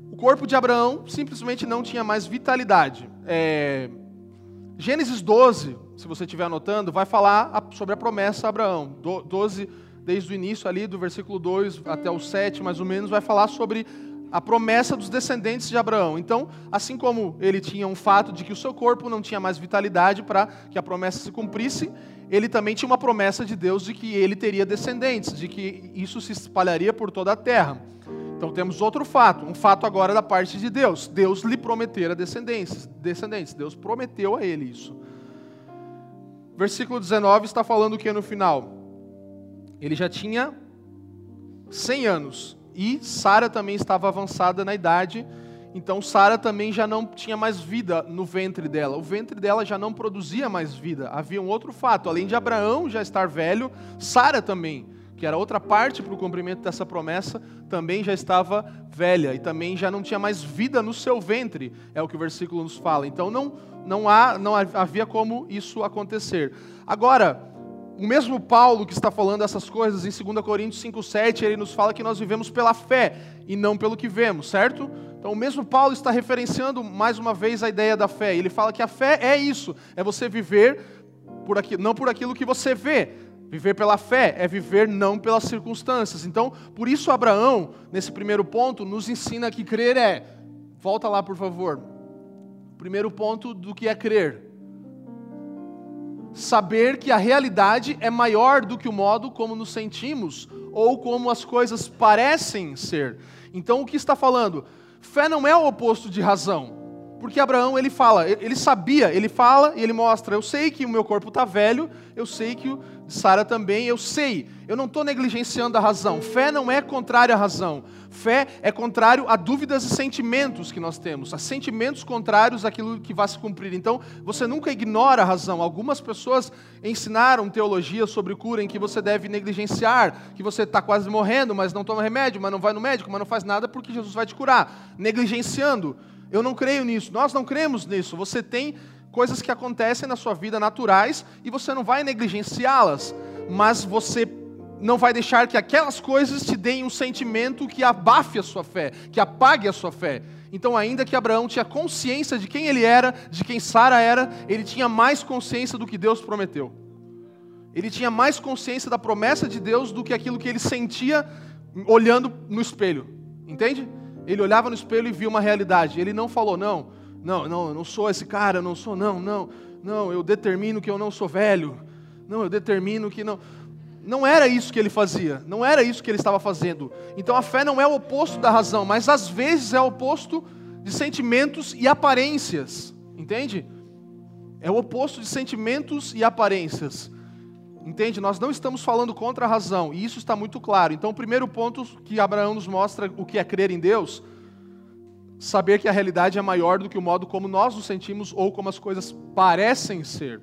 O corpo de Abraão simplesmente não tinha mais vitalidade. É... Gênesis 12, se você estiver anotando, vai falar sobre a promessa a Abraão. 12, desde o início ali, do versículo 2 até o 7, mais ou menos, vai falar sobre a promessa dos descendentes de Abraão. Então, assim como ele tinha um fato de que o seu corpo não tinha mais vitalidade para que a promessa se cumprisse, ele também tinha uma promessa de Deus de que ele teria descendentes, de que isso se espalharia por toda a terra. Então temos outro fato, um fato agora da parte de Deus. Deus lhe prometera descendentes, descendentes. Deus prometeu a ele isso. Versículo 19 está falando o que no final? Ele já tinha 100 anos e Sara também estava avançada na idade, então Sara também já não tinha mais vida no ventre dela. O ventre dela já não produzia mais vida. Havia um outro fato, além de Abraão já estar velho, Sara também, que era outra parte para o cumprimento dessa promessa, também já estava velha e também já não tinha mais vida no seu ventre, é o que o versículo nos fala. Então não, não, há, não havia como isso acontecer. Agora, o mesmo Paulo que está falando essas coisas em 2 Coríntios 5,7, ele nos fala que nós vivemos pela fé e não pelo que vemos, certo? Então o mesmo Paulo está referenciando mais uma vez a ideia da fé. Ele fala que a fé é isso, é você viver por aqui, não por aquilo que você vê. Viver pela fé é viver não pelas circunstâncias. Então, por isso Abraão, nesse primeiro ponto, nos ensina que crer é. Volta lá, por favor. Primeiro ponto do que é crer saber que a realidade é maior do que o modo como nos sentimos ou como as coisas parecem ser. Então, o que está falando? Fé não é o oposto de razão. Porque Abraão, ele fala, ele sabia, ele fala e ele mostra, eu sei que o meu corpo está velho, eu sei que Sara também, eu sei. Eu não estou negligenciando a razão. Fé não é contrário à razão. Fé é contrário a dúvidas e sentimentos que nós temos, a sentimentos contrários àquilo que vai se cumprir. Então, você nunca ignora a razão. Algumas pessoas ensinaram teologia sobre cura em que você deve negligenciar, que você está quase morrendo, mas não toma remédio, mas não vai no médico, mas não faz nada porque Jesus vai te curar. Negligenciando. Eu não creio nisso. Nós não cremos nisso. Você tem coisas que acontecem na sua vida naturais e você não vai negligenciá-las, mas você não vai deixar que aquelas coisas te deem um sentimento que abafe a sua fé, que apague a sua fé. Então, ainda que Abraão tinha consciência de quem ele era, de quem Sara era, ele tinha mais consciência do que Deus prometeu. Ele tinha mais consciência da promessa de Deus do que aquilo que ele sentia olhando no espelho. Entende? Ele olhava no espelho e via uma realidade. Ele não falou, não, não, não, eu não sou esse cara, eu não sou, não, não, não, eu determino que eu não sou velho. Não, eu determino que não. não era isso que ele fazia, não era isso que ele estava fazendo. Então a fé não é o oposto da razão, mas às vezes é o oposto de sentimentos e aparências, entende? É o oposto de sentimentos e aparências. Entende? Nós não estamos falando contra a razão, e isso está muito claro. Então, o primeiro ponto que Abraão nos mostra o que é crer em Deus, saber que a realidade é maior do que o modo como nós nos sentimos ou como as coisas parecem ser.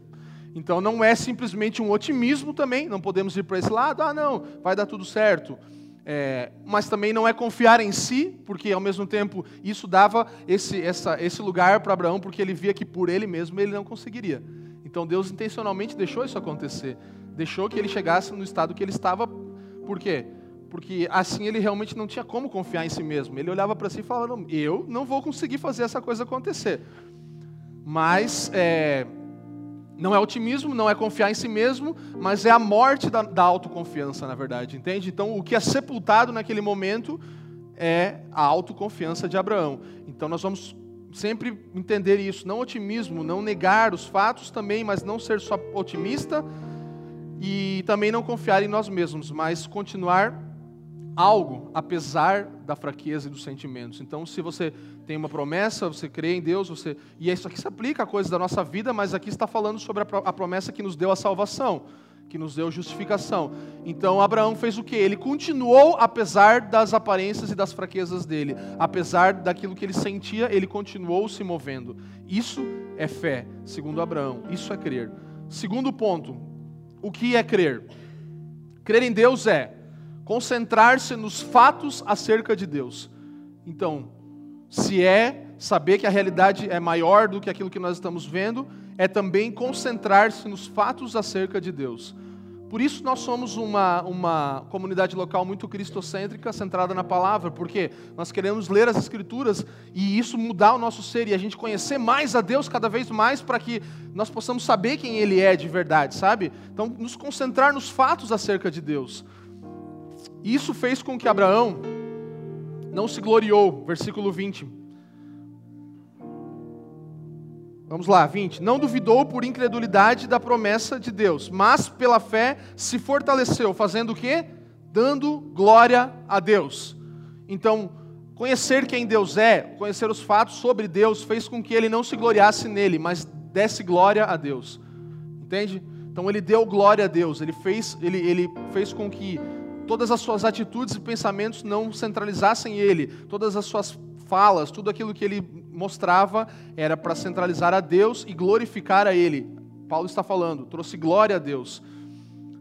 Então, não é simplesmente um otimismo também, não podemos ir para esse lado, ah, não, vai dar tudo certo. É, mas também não é confiar em si, porque ao mesmo tempo isso dava esse, essa, esse lugar para Abraão, porque ele via que por ele mesmo ele não conseguiria. Então Deus intencionalmente deixou isso acontecer deixou que ele chegasse no estado que ele estava. Por quê? Porque assim ele realmente não tinha como confiar em si mesmo. Ele olhava para si e falava: Eu não vou conseguir fazer essa coisa acontecer. Mas é, não é otimismo, não é confiar em si mesmo, mas é a morte da, da autoconfiança, na verdade, entende? Então, o que é sepultado naquele momento é a autoconfiança de Abraão. Então, nós vamos sempre entender isso, não otimismo, não negar os fatos também, mas não ser só otimista, e também não confiar em nós mesmos, mas continuar algo apesar da fraqueza e dos sentimentos. Então, se você tem uma promessa, você crê em Deus, você e isso aqui se aplica a coisas da nossa vida, mas aqui está falando sobre a promessa que nos deu a salvação, que nos deu justificação. Então, Abraão fez o que? Ele continuou apesar das aparências e das fraquezas dele, apesar daquilo que ele sentia, ele continuou se movendo. Isso é fé, segundo Abraão. Isso é crer. Segundo ponto, o que é crer? Crer em Deus é concentrar-se nos fatos acerca de Deus. Então, se é saber que a realidade é maior do que aquilo que nós estamos vendo, é também concentrar-se nos fatos acerca de Deus. Por isso nós somos uma, uma comunidade local muito cristocêntrica, centrada na palavra, porque nós queremos ler as escrituras e isso mudar o nosso ser e a gente conhecer mais a Deus cada vez mais para que nós possamos saber quem Ele é de verdade, sabe? Então, nos concentrar nos fatos acerca de Deus. Isso fez com que Abraão não se gloriou, versículo 20 Vamos lá, 20. Não duvidou por incredulidade da promessa de Deus, mas pela fé se fortaleceu, fazendo o quê? Dando glória a Deus. Então, conhecer quem Deus é, conhecer os fatos sobre Deus, fez com que ele não se gloriasse nele, mas desse glória a Deus. Entende? Então ele deu glória a Deus, ele fez, ele, ele fez com que todas as suas atitudes e pensamentos não centralizassem ele, todas as suas falas, tudo aquilo que ele mostrava era para centralizar a Deus e glorificar a Ele. Paulo está falando, trouxe glória a Deus.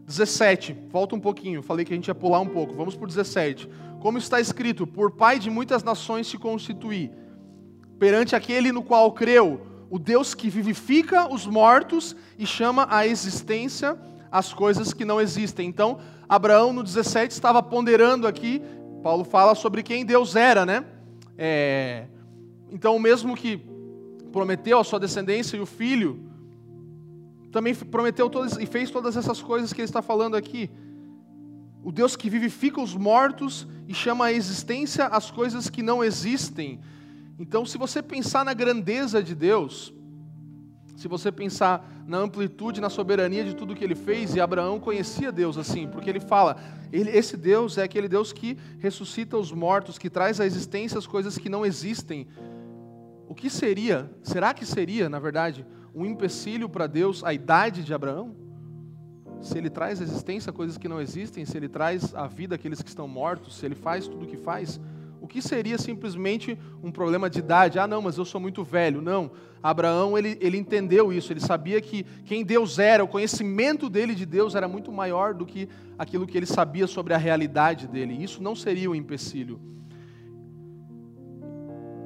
17, volta um pouquinho, falei que a gente ia pular um pouco, vamos o 17. Como está escrito: Por pai de muitas nações se constituí, perante aquele no qual creu, o Deus que vivifica os mortos e chama à existência as coisas que não existem. Então, Abraão no 17 estava ponderando aqui, Paulo fala sobre quem Deus era, né? É, então, mesmo que prometeu a sua descendência e o filho, também prometeu todas e fez todas essas coisas que ele está falando aqui. O Deus que vivifica os mortos e chama à existência as coisas que não existem. Então, se você pensar na grandeza de Deus, se você pensar na amplitude, na soberania de tudo que ele fez, e Abraão conhecia Deus assim, porque ele fala: ele, esse Deus é aquele Deus que ressuscita os mortos, que traz à existência as coisas que não existem. O que seria, será que seria, na verdade, um empecilho para Deus a idade de Abraão? Se ele traz à existência coisas que não existem, se ele traz à vida aqueles que estão mortos, se ele faz tudo o que faz, o que seria simplesmente um problema de idade? Ah, não, mas eu sou muito velho. Não. Abraão, ele, ele entendeu isso, ele sabia que quem Deus era, o conhecimento dele de Deus era muito maior do que aquilo que ele sabia sobre a realidade dele. Isso não seria um empecilho.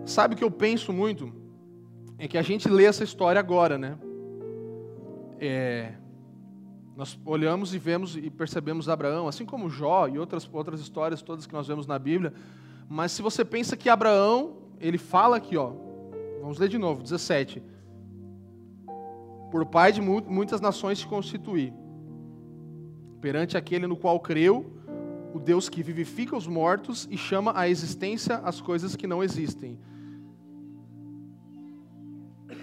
Sabe o que eu penso muito? É que a gente lê essa história agora, né? É, nós olhamos e vemos e percebemos Abraão, assim como Jó e outras, outras histórias todas que nós vemos na Bíblia. Mas se você pensa que Abraão, ele fala aqui, ó, vamos ler de novo, 17. Por pai de muitas nações se constituir, perante aquele no qual creu, o Deus que vivifica os mortos e chama à existência as coisas que não existem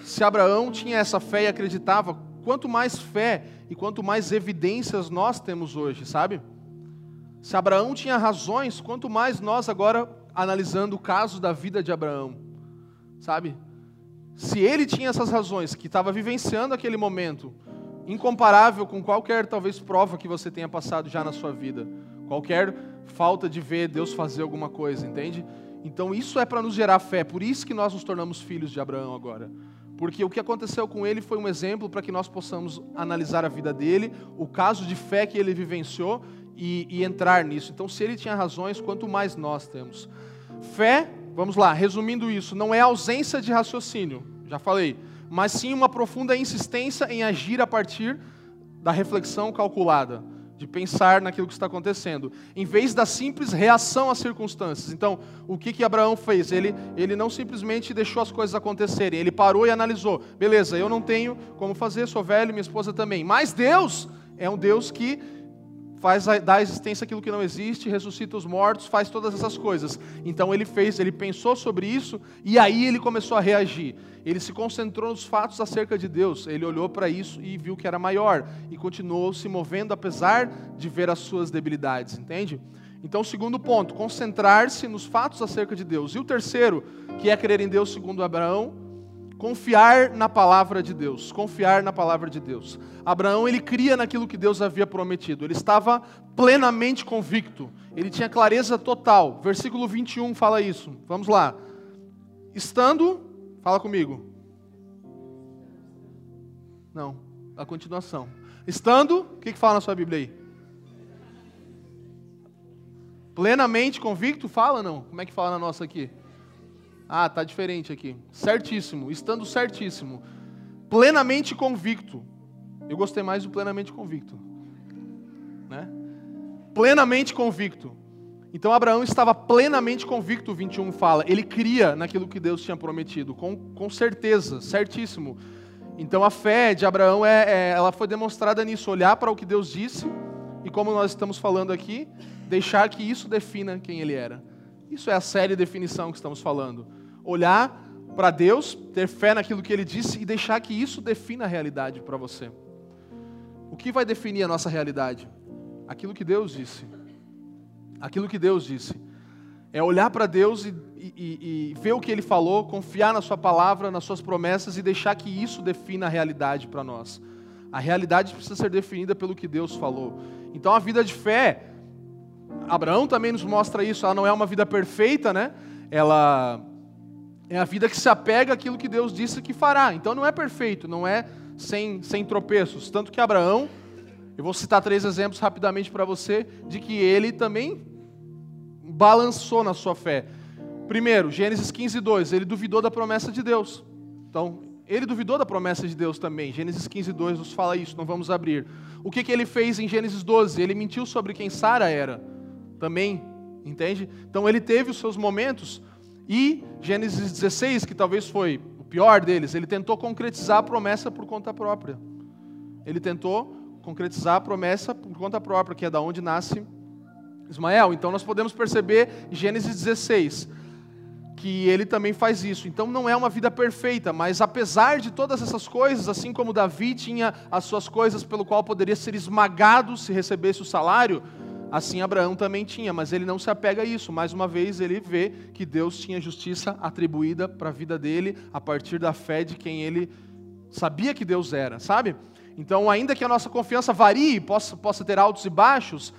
se Abraão tinha essa fé e acreditava, quanto mais fé e quanto mais evidências nós temos hoje, sabe? Se Abraão tinha razões, quanto mais nós agora analisando o caso da vida de Abraão, sabe? Se ele tinha essas razões, que estava vivenciando aquele momento, incomparável com qualquer talvez prova que você tenha passado já na sua vida, qualquer falta de ver Deus fazer alguma coisa, entende? Então isso é para nos gerar fé, por isso que nós nos tornamos filhos de Abraão agora. Porque o que aconteceu com ele foi um exemplo para que nós possamos analisar a vida dele, o caso de fé que ele vivenciou e, e entrar nisso. Então, se ele tinha razões, quanto mais nós temos. Fé, vamos lá, resumindo isso, não é ausência de raciocínio, já falei, mas sim uma profunda insistência em agir a partir da reflexão calculada de pensar naquilo que está acontecendo, em vez da simples reação às circunstâncias. Então, o que, que Abraão fez? Ele, ele não simplesmente deixou as coisas acontecerem, ele parou e analisou: beleza, eu não tenho como fazer, sou velho, minha esposa também, mas Deus é um Deus que faz da existência aquilo que não existe, ressuscita os mortos, faz todas essas coisas. Então ele fez, ele pensou sobre isso e aí ele começou a reagir. Ele se concentrou nos fatos acerca de Deus. Ele olhou para isso e viu que era maior e continuou se movendo apesar de ver as suas debilidades, entende? Então, segundo ponto, concentrar-se nos fatos acerca de Deus. E o terceiro, que é crer em Deus segundo Abraão, Confiar na palavra de Deus, confiar na palavra de Deus. Abraão, ele cria naquilo que Deus havia prometido. Ele estava plenamente convicto. Ele tinha clareza total. Versículo 21 fala isso. Vamos lá. Estando, fala comigo. Não, a continuação. Estando, o que, que fala na sua Bíblia aí? Plenamente convicto, fala não? Como é que fala na nossa aqui? Ah, tá diferente aqui. Certíssimo, estando certíssimo, plenamente convicto. Eu gostei mais do plenamente convicto, né? Plenamente convicto. Então Abraão estava plenamente convicto, o 21 fala. Ele cria naquilo que Deus tinha prometido, com, com certeza, certíssimo. Então a fé de Abraão é, é, ela foi demonstrada nisso, olhar para o que Deus disse e como nós estamos falando aqui, deixar que isso defina quem ele era. Isso é a séria definição que estamos falando. Olhar para Deus, ter fé naquilo que Ele disse e deixar que isso defina a realidade para você. O que vai definir a nossa realidade? Aquilo que Deus disse. Aquilo que Deus disse. É olhar para Deus e, e, e, ver o que Ele falou, confiar na Sua palavra, nas Suas promessas e deixar que isso defina a realidade para nós. A realidade precisa ser definida pelo que Deus falou. Então a vida de fé Abraão também nos mostra isso. Ela não é uma vida perfeita, né? Ela é a vida que se apega àquilo que Deus disse que fará. Então não é perfeito, não é sem, sem tropeços. Tanto que Abraão, eu vou citar três exemplos rapidamente para você, de que ele também balançou na sua fé. Primeiro, Gênesis 15, 2, ele duvidou da promessa de Deus. Então, ele duvidou da promessa de Deus também. Gênesis 15, 2 nos fala isso, não vamos abrir. O que, que ele fez em Gênesis 12? Ele mentiu sobre quem Sara era também, entende? Então ele teve os seus momentos e Gênesis 16, que talvez foi o pior deles, ele tentou concretizar a promessa por conta própria. Ele tentou concretizar a promessa por conta própria, que é da onde nasce Ismael. Então nós podemos perceber Gênesis 16 que ele também faz isso. Então não é uma vida perfeita, mas apesar de todas essas coisas, assim como Davi tinha as suas coisas pelo qual poderia ser esmagado se recebesse o salário, Assim Abraão também tinha, mas ele não se apega a isso. Mais uma vez, ele vê que Deus tinha justiça atribuída para a vida dele a partir da fé de quem ele sabia que Deus era, sabe? Então, ainda que a nossa confiança varie, possa, possa ter altos e baixos,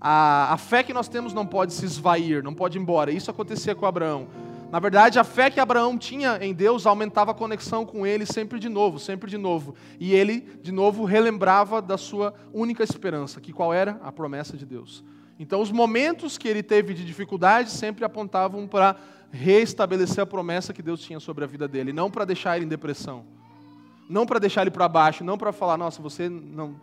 a, a fé que nós temos não pode se esvair, não pode ir embora. Isso acontecia com Abraão. Na verdade, a fé que Abraão tinha em Deus aumentava a conexão com ele sempre de novo, sempre de novo. E ele, de novo, relembrava da sua única esperança, que qual era? A promessa de Deus. Então, os momentos que ele teve de dificuldade sempre apontavam para reestabelecer a promessa que Deus tinha sobre a vida dele, não para deixar ele em depressão, não para deixar ele para baixo, não para falar, nossa, você não,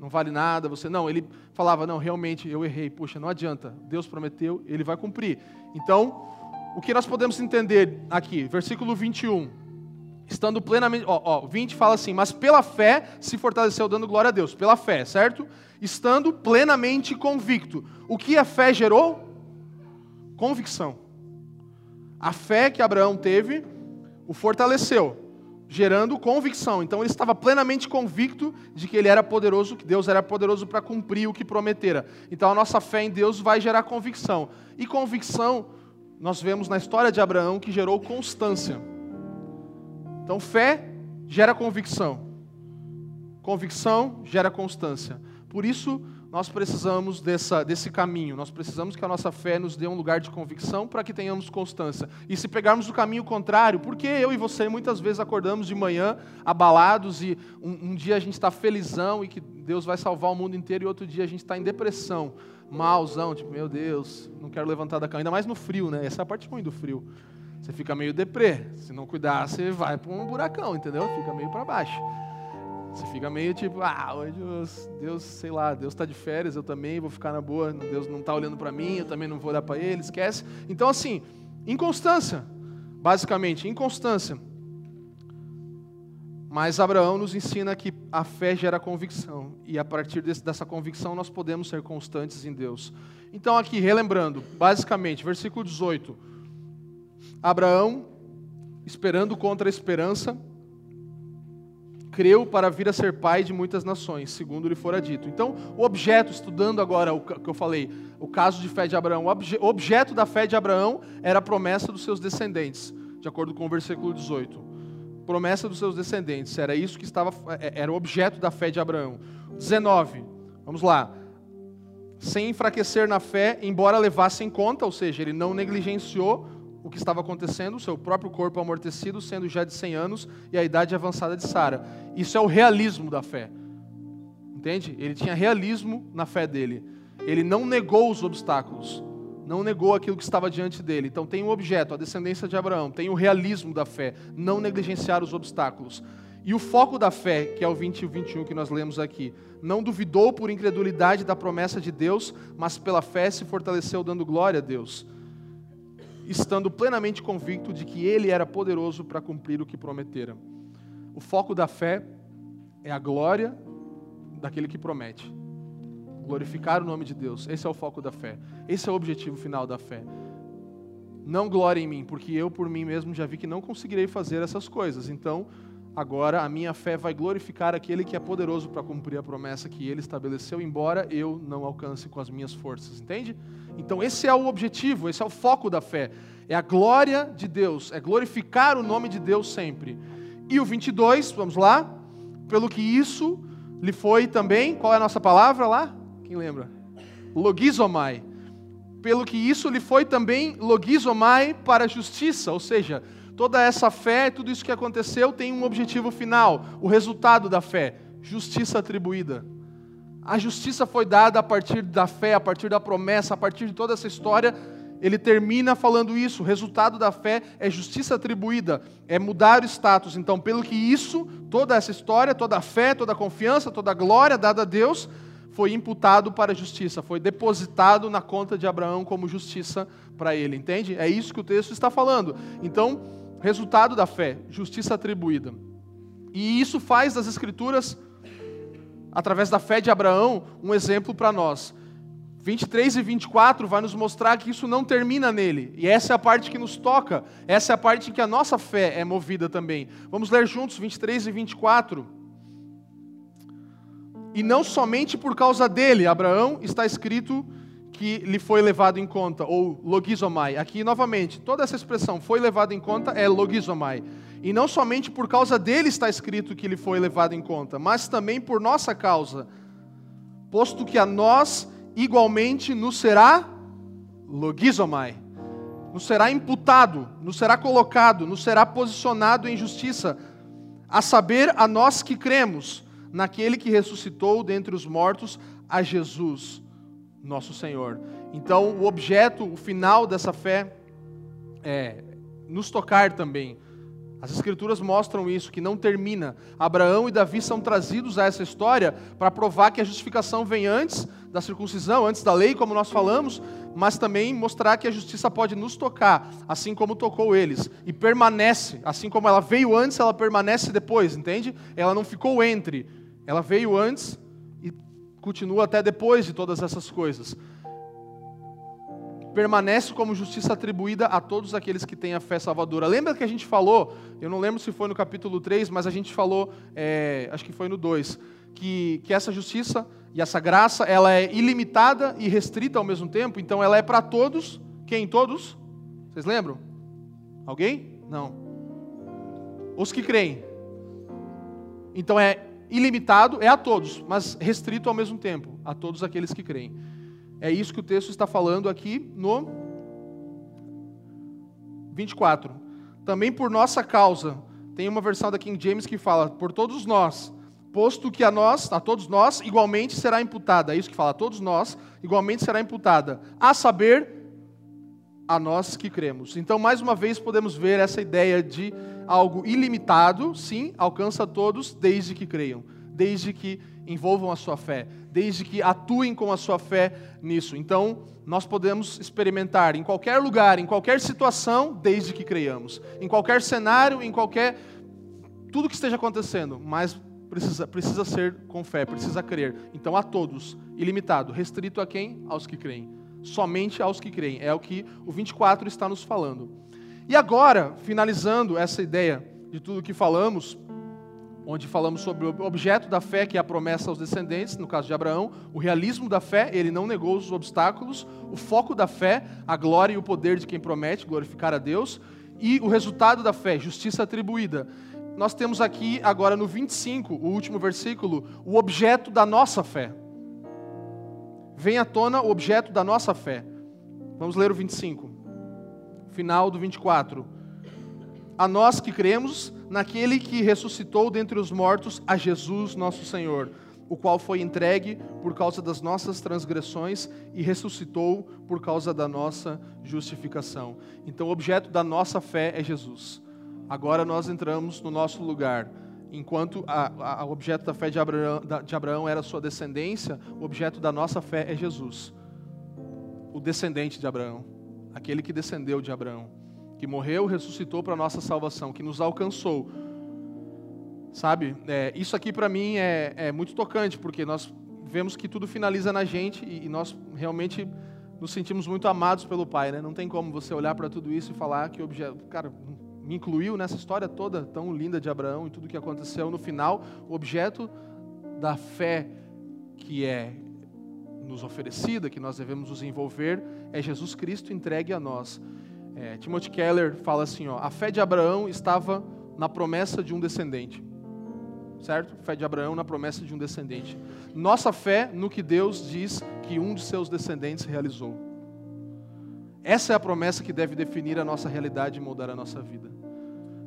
não vale nada, você não. Ele falava, não, realmente eu errei, puxa, não adianta, Deus prometeu, ele vai cumprir. Então, o que nós podemos entender aqui? Versículo 21. Estando plenamente. Ó, ó, 20 fala assim: Mas pela fé se fortaleceu, dando glória a Deus. Pela fé, certo? Estando plenamente convicto. O que a fé gerou? Convicção. A fé que Abraão teve o fortaleceu. gerando convicção. Então ele estava plenamente convicto de que ele era poderoso, que Deus era poderoso para cumprir o que prometera. Então a nossa fé em Deus vai gerar convicção. E convicção, nós vemos na história de Abraão que gerou constância. Então fé gera convicção. Convicção gera constância. Por isso, nós precisamos dessa, desse caminho, nós precisamos que a nossa fé nos dê um lugar de convicção para que tenhamos constância. E se pegarmos o caminho contrário, porque eu e você muitas vezes acordamos de manhã abalados e um, um dia a gente está felizão e que Deus vai salvar o mundo inteiro e outro dia a gente está em depressão, malzão, tipo, meu Deus, não quero levantar da cama, ainda mais no frio, né? Essa é a parte ruim do frio. Você fica meio deprê, se não cuidar você vai para um buracão, entendeu? Fica meio para baixo. Você fica meio tipo, ah, hoje Deus, sei lá, Deus está de férias, eu também vou ficar na boa, Deus não está olhando para mim, eu também não vou olhar para ele, esquece. Então, assim, inconstância, basicamente, inconstância. Mas Abraão nos ensina que a fé gera convicção, e a partir desse, dessa convicção nós podemos ser constantes em Deus. Então, aqui, relembrando, basicamente, versículo 18: Abraão, esperando contra a esperança, creu para vir a ser pai de muitas nações, segundo lhe fora dito. Então, o objeto, estudando agora o que eu falei, o caso de fé de Abraão, o objeto da fé de Abraão era a promessa dos seus descendentes, de acordo com o versículo 18. Promessa dos seus descendentes, era isso que estava, é, era o objeto da fé de Abraão. 19, vamos lá. Sem enfraquecer na fé, embora levasse em conta, ou seja, ele não negligenciou o que estava acontecendo, o seu próprio corpo amortecido, sendo já de 100 anos, e a idade avançada de Sara. Isso é o realismo da fé. Entende? Ele tinha realismo na fé dele. Ele não negou os obstáculos, não negou aquilo que estava diante dele. Então tem um objeto, a descendência de Abraão, tem o realismo da fé, não negligenciar os obstáculos. E o foco da fé, que é o 20 e o 21 que nós lemos aqui, não duvidou por incredulidade da promessa de Deus, mas pela fé se fortaleceu dando glória a Deus estando plenamente convicto de que ele era poderoso para cumprir o que prometera. O foco da fé é a glória daquele que promete. Glorificar o nome de Deus. Esse é o foco da fé. Esse é o objetivo final da fé. Não glória em mim, porque eu por mim mesmo já vi que não conseguirei fazer essas coisas. Então, agora a minha fé vai glorificar aquele que é poderoso para cumprir a promessa que ele estabeleceu, embora eu não alcance com as minhas forças. Entende? Então, esse é o objetivo, esse é o foco da fé. É a glória de Deus, é glorificar o nome de Deus sempre. E o 22, vamos lá. Pelo que isso lhe foi também, qual é a nossa palavra lá? Quem lembra? Logizomai. Pelo que isso lhe foi também logizomai para a justiça, ou seja, toda essa fé, tudo isso que aconteceu tem um objetivo final, o resultado da fé, justiça atribuída. A justiça foi dada a partir da fé, a partir da promessa, a partir de toda essa história. Ele termina falando isso. O resultado da fé é justiça atribuída, é mudar o status. Então, pelo que isso, toda essa história, toda a fé, toda a confiança, toda a glória dada a Deus, foi imputado para a justiça, foi depositado na conta de Abraão como justiça para ele, entende? É isso que o texto está falando. Então, resultado da fé, justiça atribuída. E isso faz das Escrituras através da fé de Abraão, um exemplo para nós. 23 e 24 vai nos mostrar que isso não termina nele. E essa é a parte que nos toca, essa é a parte em que a nossa fé é movida também. Vamos ler juntos 23 e 24. E não somente por causa dele, Abraão, está escrito que lhe foi levado em conta, ou logizomai. Aqui, novamente, toda essa expressão foi levado em conta é logizomai. E não somente por causa dele está escrito que ele foi levado em conta, mas também por nossa causa, posto que a nós igualmente nos será logizomai, nos será imputado, nos será colocado, nos será posicionado em justiça, a saber, a nós que cremos naquele que ressuscitou dentre os mortos, a Jesus, nosso Senhor. Então, o objeto, o final dessa fé é nos tocar também as Escrituras mostram isso, que não termina. Abraão e Davi são trazidos a essa história para provar que a justificação vem antes da circuncisão, antes da lei, como nós falamos, mas também mostrar que a justiça pode nos tocar, assim como tocou eles, e permanece, assim como ela veio antes, ela permanece depois, entende? Ela não ficou entre, ela veio antes e continua até depois de todas essas coisas. permanece como justiça atribuída a todos aqueles que têm a fé salvadora. Lembra que a gente falou, eu não lembro se foi no capítulo 3, mas a gente falou, é, acho que foi no 2, que, que essa justiça e essa graça, ela é ilimitada e restrita ao mesmo tempo, então ela é para todos. Quem? Todos? Vocês lembram? Alguém? Não. Os que creem. Então é ilimitado, é a todos, mas restrito ao mesmo tempo, a todos aqueles que creem. É isso que o texto está falando aqui no 24. Também por nossa causa, tem uma versão da King James que fala, por todos nós, posto que a nós, a todos nós, igualmente será imputada. É isso que fala, a todos nós, igualmente será imputada. A saber, a nós que cremos. Então, mais uma vez, podemos ver essa ideia de algo ilimitado, sim, alcança todos, desde que creiam, desde que envolvam a sua fé, desde que atuem com a sua fé nisso. Então, nós podemos experimentar em qualquer lugar, em qualquer situação, desde que creiamos. Em qualquer cenário, em qualquer. tudo que esteja acontecendo, mas precisa, precisa ser com fé, precisa crer. Então, a todos, ilimitado, restrito a quem? Aos que creem. Somente aos que creem. É o que o 24 está nos falando. E agora, finalizando essa ideia de tudo que falamos, onde falamos sobre o objeto da fé, que é a promessa aos descendentes, no caso de Abraão, o realismo da fé, ele não negou os obstáculos, o foco da fé, a glória e o poder de quem promete glorificar a Deus, e o resultado da fé, justiça atribuída. Nós temos aqui, agora no 25, o último versículo, o objeto da nossa fé. Vem à tona o objeto da nossa fé. Vamos ler o 25 final do 24. A nós que cremos naquele que ressuscitou dentre os mortos a Jesus nosso Senhor, o qual foi entregue por causa das nossas transgressões e ressuscitou por causa da nossa justificação. Então, o objeto da nossa fé é Jesus. Agora nós entramos no nosso lugar. Enquanto o objeto da fé de Abraão, de Abraão era sua descendência, o objeto da nossa fé é Jesus, o descendente de Abraão aquele que descendeu de Abraão, que morreu, ressuscitou para a nossa salvação, que nos alcançou. Sabe, é, isso aqui para mim é, é, muito tocante, porque nós vemos que tudo finaliza na gente e, e nós realmente nos sentimos muito amados pelo Pai, né? Não tem como você olhar para tudo isso e falar que o objeto, cara, me incluiu nessa história toda tão linda de Abraão e tudo que aconteceu no final, o objeto da fé que é nos oferecida, que nós devemos nos envolver, é Jesus Cristo entregue a nós. É, Timothy Keller fala assim: ó, a fé de Abraão estava na promessa de um descendente. Certo? Fé de Abraão na promessa de um descendente. Nossa fé no que Deus diz que um de seus descendentes realizou. Essa é a promessa que deve definir a nossa realidade e moldar a nossa vida.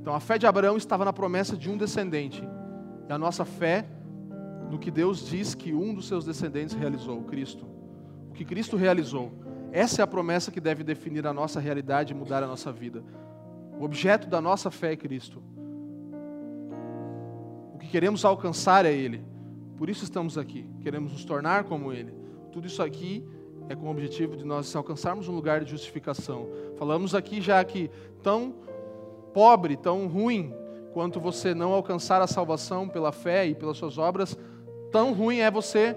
Então a fé de Abraão estava na promessa de um descendente. E a nossa fé no que Deus diz que um dos seus descendentes realizou, Cristo. O que Cristo realizou. Essa é a promessa que deve definir a nossa realidade e mudar a nossa vida. O objeto da nossa fé é Cristo. O que queremos alcançar é Ele. Por isso estamos aqui. Queremos nos tornar como Ele. Tudo isso aqui é com o objetivo de nós alcançarmos um lugar de justificação. Falamos aqui já que tão pobre, tão ruim quanto você não alcançar a salvação pela fé e pelas suas obras, Tão ruim é você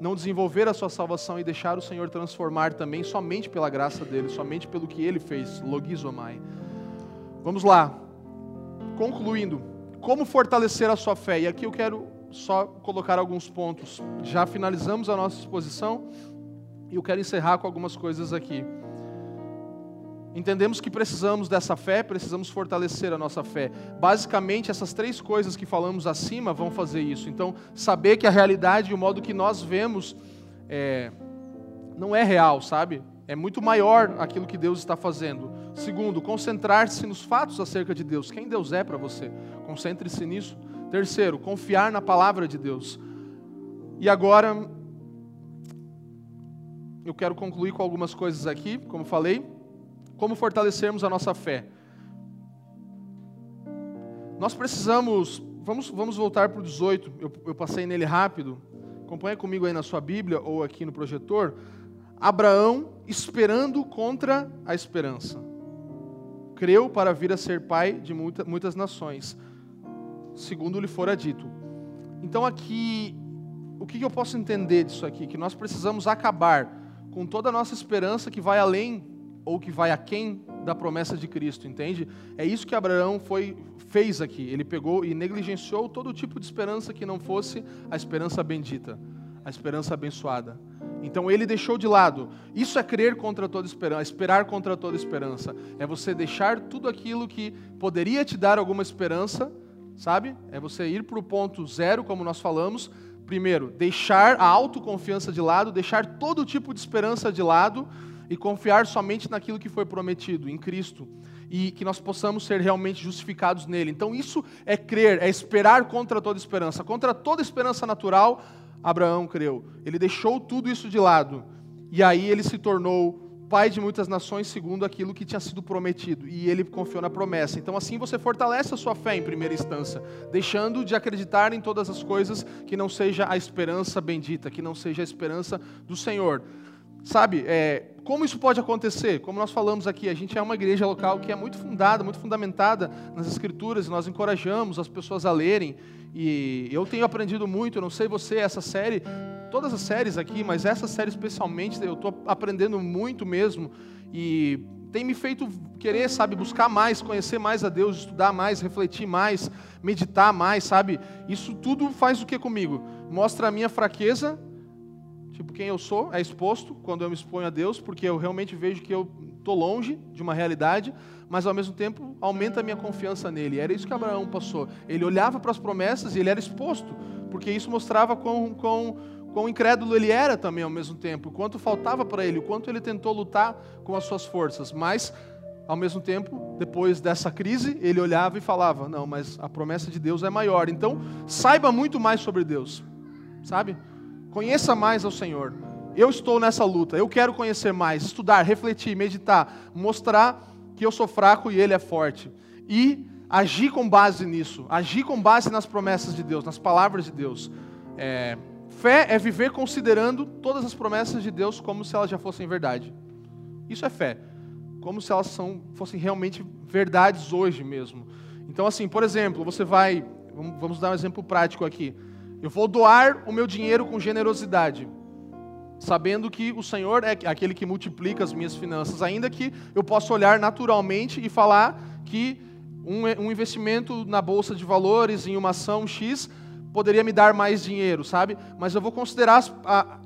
não desenvolver a sua salvação e deixar o Senhor transformar também somente pela graça dele, somente pelo que ele fez, logizomai. Vamos lá. Concluindo, como fortalecer a sua fé? E aqui eu quero só colocar alguns pontos. Já finalizamos a nossa exposição e eu quero encerrar com algumas coisas aqui. Entendemos que precisamos dessa fé, precisamos fortalecer a nossa fé. Basicamente, essas três coisas que falamos acima vão fazer isso. Então, saber que a realidade e o modo que nós vemos é, não é real, sabe? É muito maior aquilo que Deus está fazendo. Segundo, concentrar-se nos fatos acerca de Deus. Quem Deus é para você? Concentre-se nisso. Terceiro, confiar na palavra de Deus. E agora, eu quero concluir com algumas coisas aqui, como falei. Como fortalecermos a nossa fé? Nós precisamos, vamos, vamos voltar para o 18, eu, eu passei nele rápido. Acompanha comigo aí na sua Bíblia ou aqui no projetor. Abraão esperando contra a esperança. Creu para vir a ser pai de muita, muitas nações, segundo lhe fora dito. Então aqui, o que eu posso entender disso aqui? Que nós precisamos acabar com toda a nossa esperança que vai além ou que vai aquém da promessa de Cristo, entende? É isso que Abraão foi, fez aqui. Ele pegou e negligenciou todo tipo de esperança que não fosse a esperança bendita, a esperança abençoada. Então ele deixou de lado. Isso é crer contra toda esperança, esperar contra toda esperança. É você deixar tudo aquilo que poderia te dar alguma esperança, sabe? É você ir para o ponto zero, como nós falamos. Primeiro, deixar a autoconfiança de lado, deixar todo tipo de esperança de lado e confiar somente naquilo que foi prometido, em Cristo. E que nós possamos ser realmente justificados nele. Então, isso é crer, é esperar contra toda esperança. Contra toda esperança natural, Abraão creu. Ele deixou tudo isso de lado. E aí ele se tornou pai de muitas nações segundo aquilo que tinha sido prometido. E ele confiou na promessa. Então assim você fortalece a sua fé em primeira instância, deixando de acreditar em todas as coisas que não seja a esperança bendita, que não seja a esperança do Senhor. Sabe, é, como isso pode acontecer? Como nós falamos aqui, a gente é uma igreja local que é muito fundada, muito fundamentada nas Escrituras, e nós encorajamos as pessoas a lerem. E eu tenho aprendido muito, não sei você, essa série, todas as séries aqui, mas essa série especialmente, eu estou aprendendo muito mesmo. E tem me feito querer, sabe, buscar mais, conhecer mais a Deus, estudar mais, refletir mais, meditar mais, sabe? Isso tudo faz o que comigo? Mostra a minha fraqueza Tipo, quem eu sou é exposto quando eu me exponho a Deus, porque eu realmente vejo que eu estou longe de uma realidade, mas ao mesmo tempo aumenta a minha confiança nele. Era isso que Abraão passou. Ele olhava para as promessas e ele era exposto, porque isso mostrava quão, quão, quão incrédulo ele era também ao mesmo tempo, o quanto faltava para ele, o quanto ele tentou lutar com as suas forças. Mas, ao mesmo tempo, depois dessa crise, ele olhava e falava: Não, mas a promessa de Deus é maior. Então, saiba muito mais sobre Deus, sabe? Conheça mais ao Senhor. Eu estou nessa luta, eu quero conhecer mais, estudar, refletir, meditar, mostrar que eu sou fraco e Ele é forte. E agir com base nisso, agir com base nas promessas de Deus, nas palavras de Deus. É, fé é viver considerando todas as promessas de Deus como se elas já fossem verdade. Isso é fé, como se elas são, fossem realmente verdades hoje mesmo. Então, assim, por exemplo, você vai, vamos dar um exemplo prático aqui. Eu vou doar o meu dinheiro com generosidade, sabendo que o Senhor é aquele que multiplica as minhas finanças, ainda que eu possa olhar naturalmente e falar que um, investimento na bolsa de valores em uma ação X poderia me dar mais dinheiro, sabe? Mas eu vou considerar,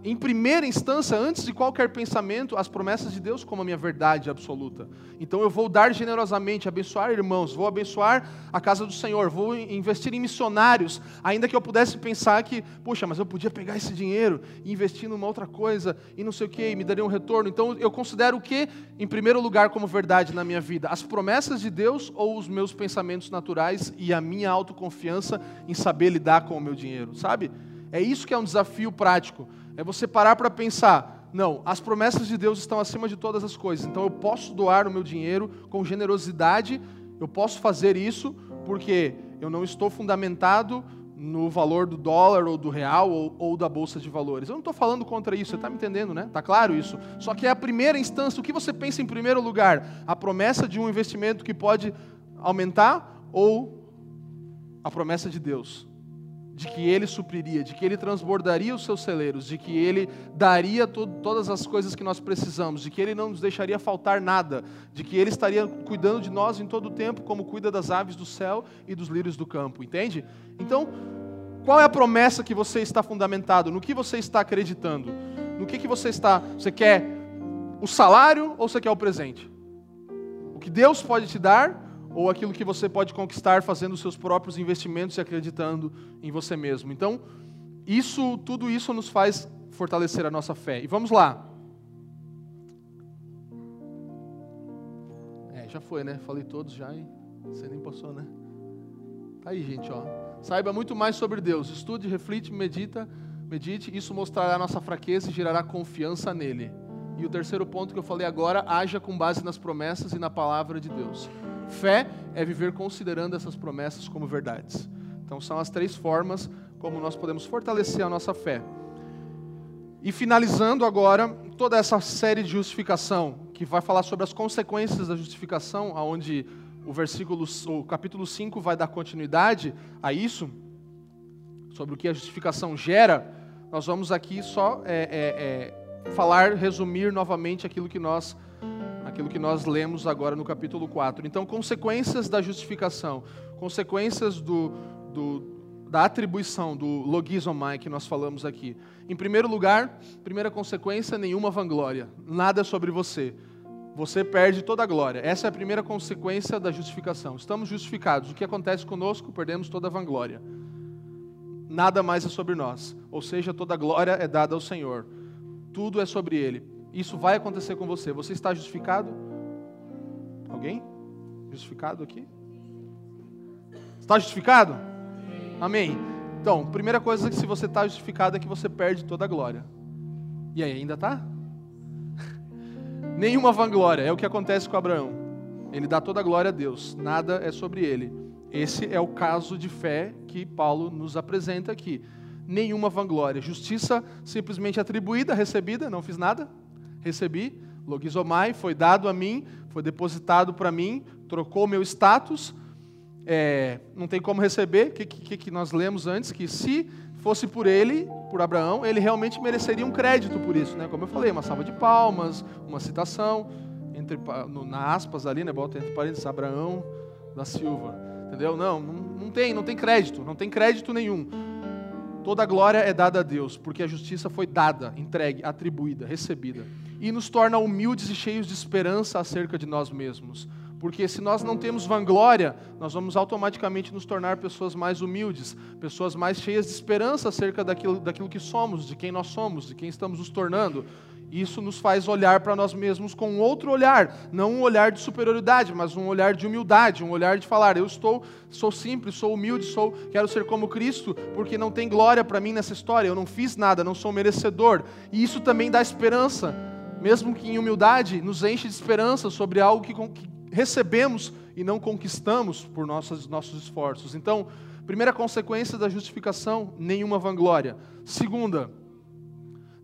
em primeira instância, antes de qualquer pensamento, as promessas de Deus como a minha verdade absoluta. Então eu vou dar generosamente, abençoar irmãos, vou abençoar a casa do Senhor, vou investir em missionários, ainda que eu pudesse pensar que, puxa, mas eu podia pegar esse dinheiro e investir numa outra coisa e não sei o que, e me daria um retorno. Então eu considero o que, em primeiro lugar, como verdade na minha vida? As promessas de Deus ou os meus pensamentos naturais e a minha autoconfiança em saber lidar com com o meu dinheiro, sabe? É isso que é um desafio prático. É você parar para pensar, não, as promessas de Deus estão acima de todas as coisas. Então eu posso doar o meu dinheiro com generosidade, eu posso fazer isso porque eu não estou fundamentado no valor do dólar ou do real ou, ou da bolsa de valores. Eu não estou falando contra isso, você está me entendendo, né? Está claro isso? Só que é a primeira instância, o que você pensa em primeiro lugar? A promessa de um investimento que pode aumentar ou a promessa de Deus? De que ele supriria, de que ele transbordaria os seus celeiros, de que ele daria to todas as coisas que nós precisamos, de que ele não nos deixaria faltar nada, de que ele estaria cuidando de nós em todo o tempo, como cuida das aves do céu e dos lírios do campo, entende? Então, qual é a promessa que você está fundamentado? No que você está acreditando? No que, que você está. Você quer o salário ou você quer o presente? O que Deus pode te dar ou aquilo que você pode conquistar fazendo seus próprios investimentos e acreditando em você mesmo. Então, isso, tudo isso nos faz fortalecer a nossa fé. E vamos lá. É, já foi, né? Falei todos já e você nem passou, né? Tá aí, gente, ó. Saiba muito mais sobre Deus. Estude, reflite, medita, medite. Isso mostrará a nossa fraqueza e gerará confiança nele. E o terceiro ponto que eu falei agora, haja com base nas promessas e na palavra de Deus. Fé é viver considerando essas promessas como verdades. Então, são as três formas como nós podemos fortalecer a nossa fé. E finalizando agora toda essa série de justificação, que vai falar sobre as consequências da justificação, aonde o versículo, o capítulo 5 vai dar continuidade a isso, sobre o que a justificação gera, nós vamos aqui só é, é, é, falar, resumir novamente aquilo que nós aquilo que nós lemos agora no capítulo 4. Então, consequências da justificação, consequências do, do da atribuição do logizomai que nós falamos aqui. Em primeiro lugar, primeira consequência, nenhuma vanglória, nada sobre você. Você perde toda a glória. Essa é a primeira consequência da justificação. Estamos justificados. O que acontece conosco? Perdemos toda a vanglória. Nada mais é sobre nós. Ou seja, toda a glória é dada ao Senhor. Tudo é sobre Ele. Isso vai acontecer com você. Você está justificado? Alguém? Justificado aqui? Está justificado? Amém. Então, primeira coisa que se você está justificado é que você perde toda a glória. E aí, ainda está? Nenhuma vanglória, é o que acontece com Abraão. Ele dá toda a glória a Deus, nada é sobre ele. Esse é o caso de fé que Paulo nos apresenta aqui. Nenhuma vanglória. Justiça simplesmente atribuída, recebida, não fiz nada, recebi. Logizomai foi dado a mim, foi depositado para mim, trocou meu status, é, não tem como receber. O que, que, que nós lemos antes? Que se fosse por ele, por Abraão, ele realmente mereceria um crédito por isso, né? Como eu falei, uma salva de palmas, uma citação, entre, no, na aspas ali, né? Bota entre parênteses, Abraão da Silva. Entendeu? Não, não, não tem, não tem crédito, não tem crédito nenhum. Toda a glória é dada a Deus, porque a justiça foi dada, entregue, atribuída, recebida. E nos torna humildes e cheios de esperança acerca de nós mesmos. Porque se nós não temos vanglória, nós vamos automaticamente nos tornar pessoas mais humildes, pessoas mais cheias de esperança acerca daquilo, daquilo que somos, de quem nós somos, de quem estamos nos tornando. Isso nos faz olhar para nós mesmos com outro olhar, não um olhar de superioridade, mas um olhar de humildade, um olhar de falar: eu estou, sou simples, sou humilde, sou, quero ser como Cristo, porque não tem glória para mim nessa história. Eu não fiz nada, não sou merecedor. E isso também dá esperança, mesmo que em humildade, nos enche de esperança sobre algo que, que recebemos e não conquistamos por nossos, nossos esforços. Então, primeira consequência da justificação, nenhuma vanglória. Segunda,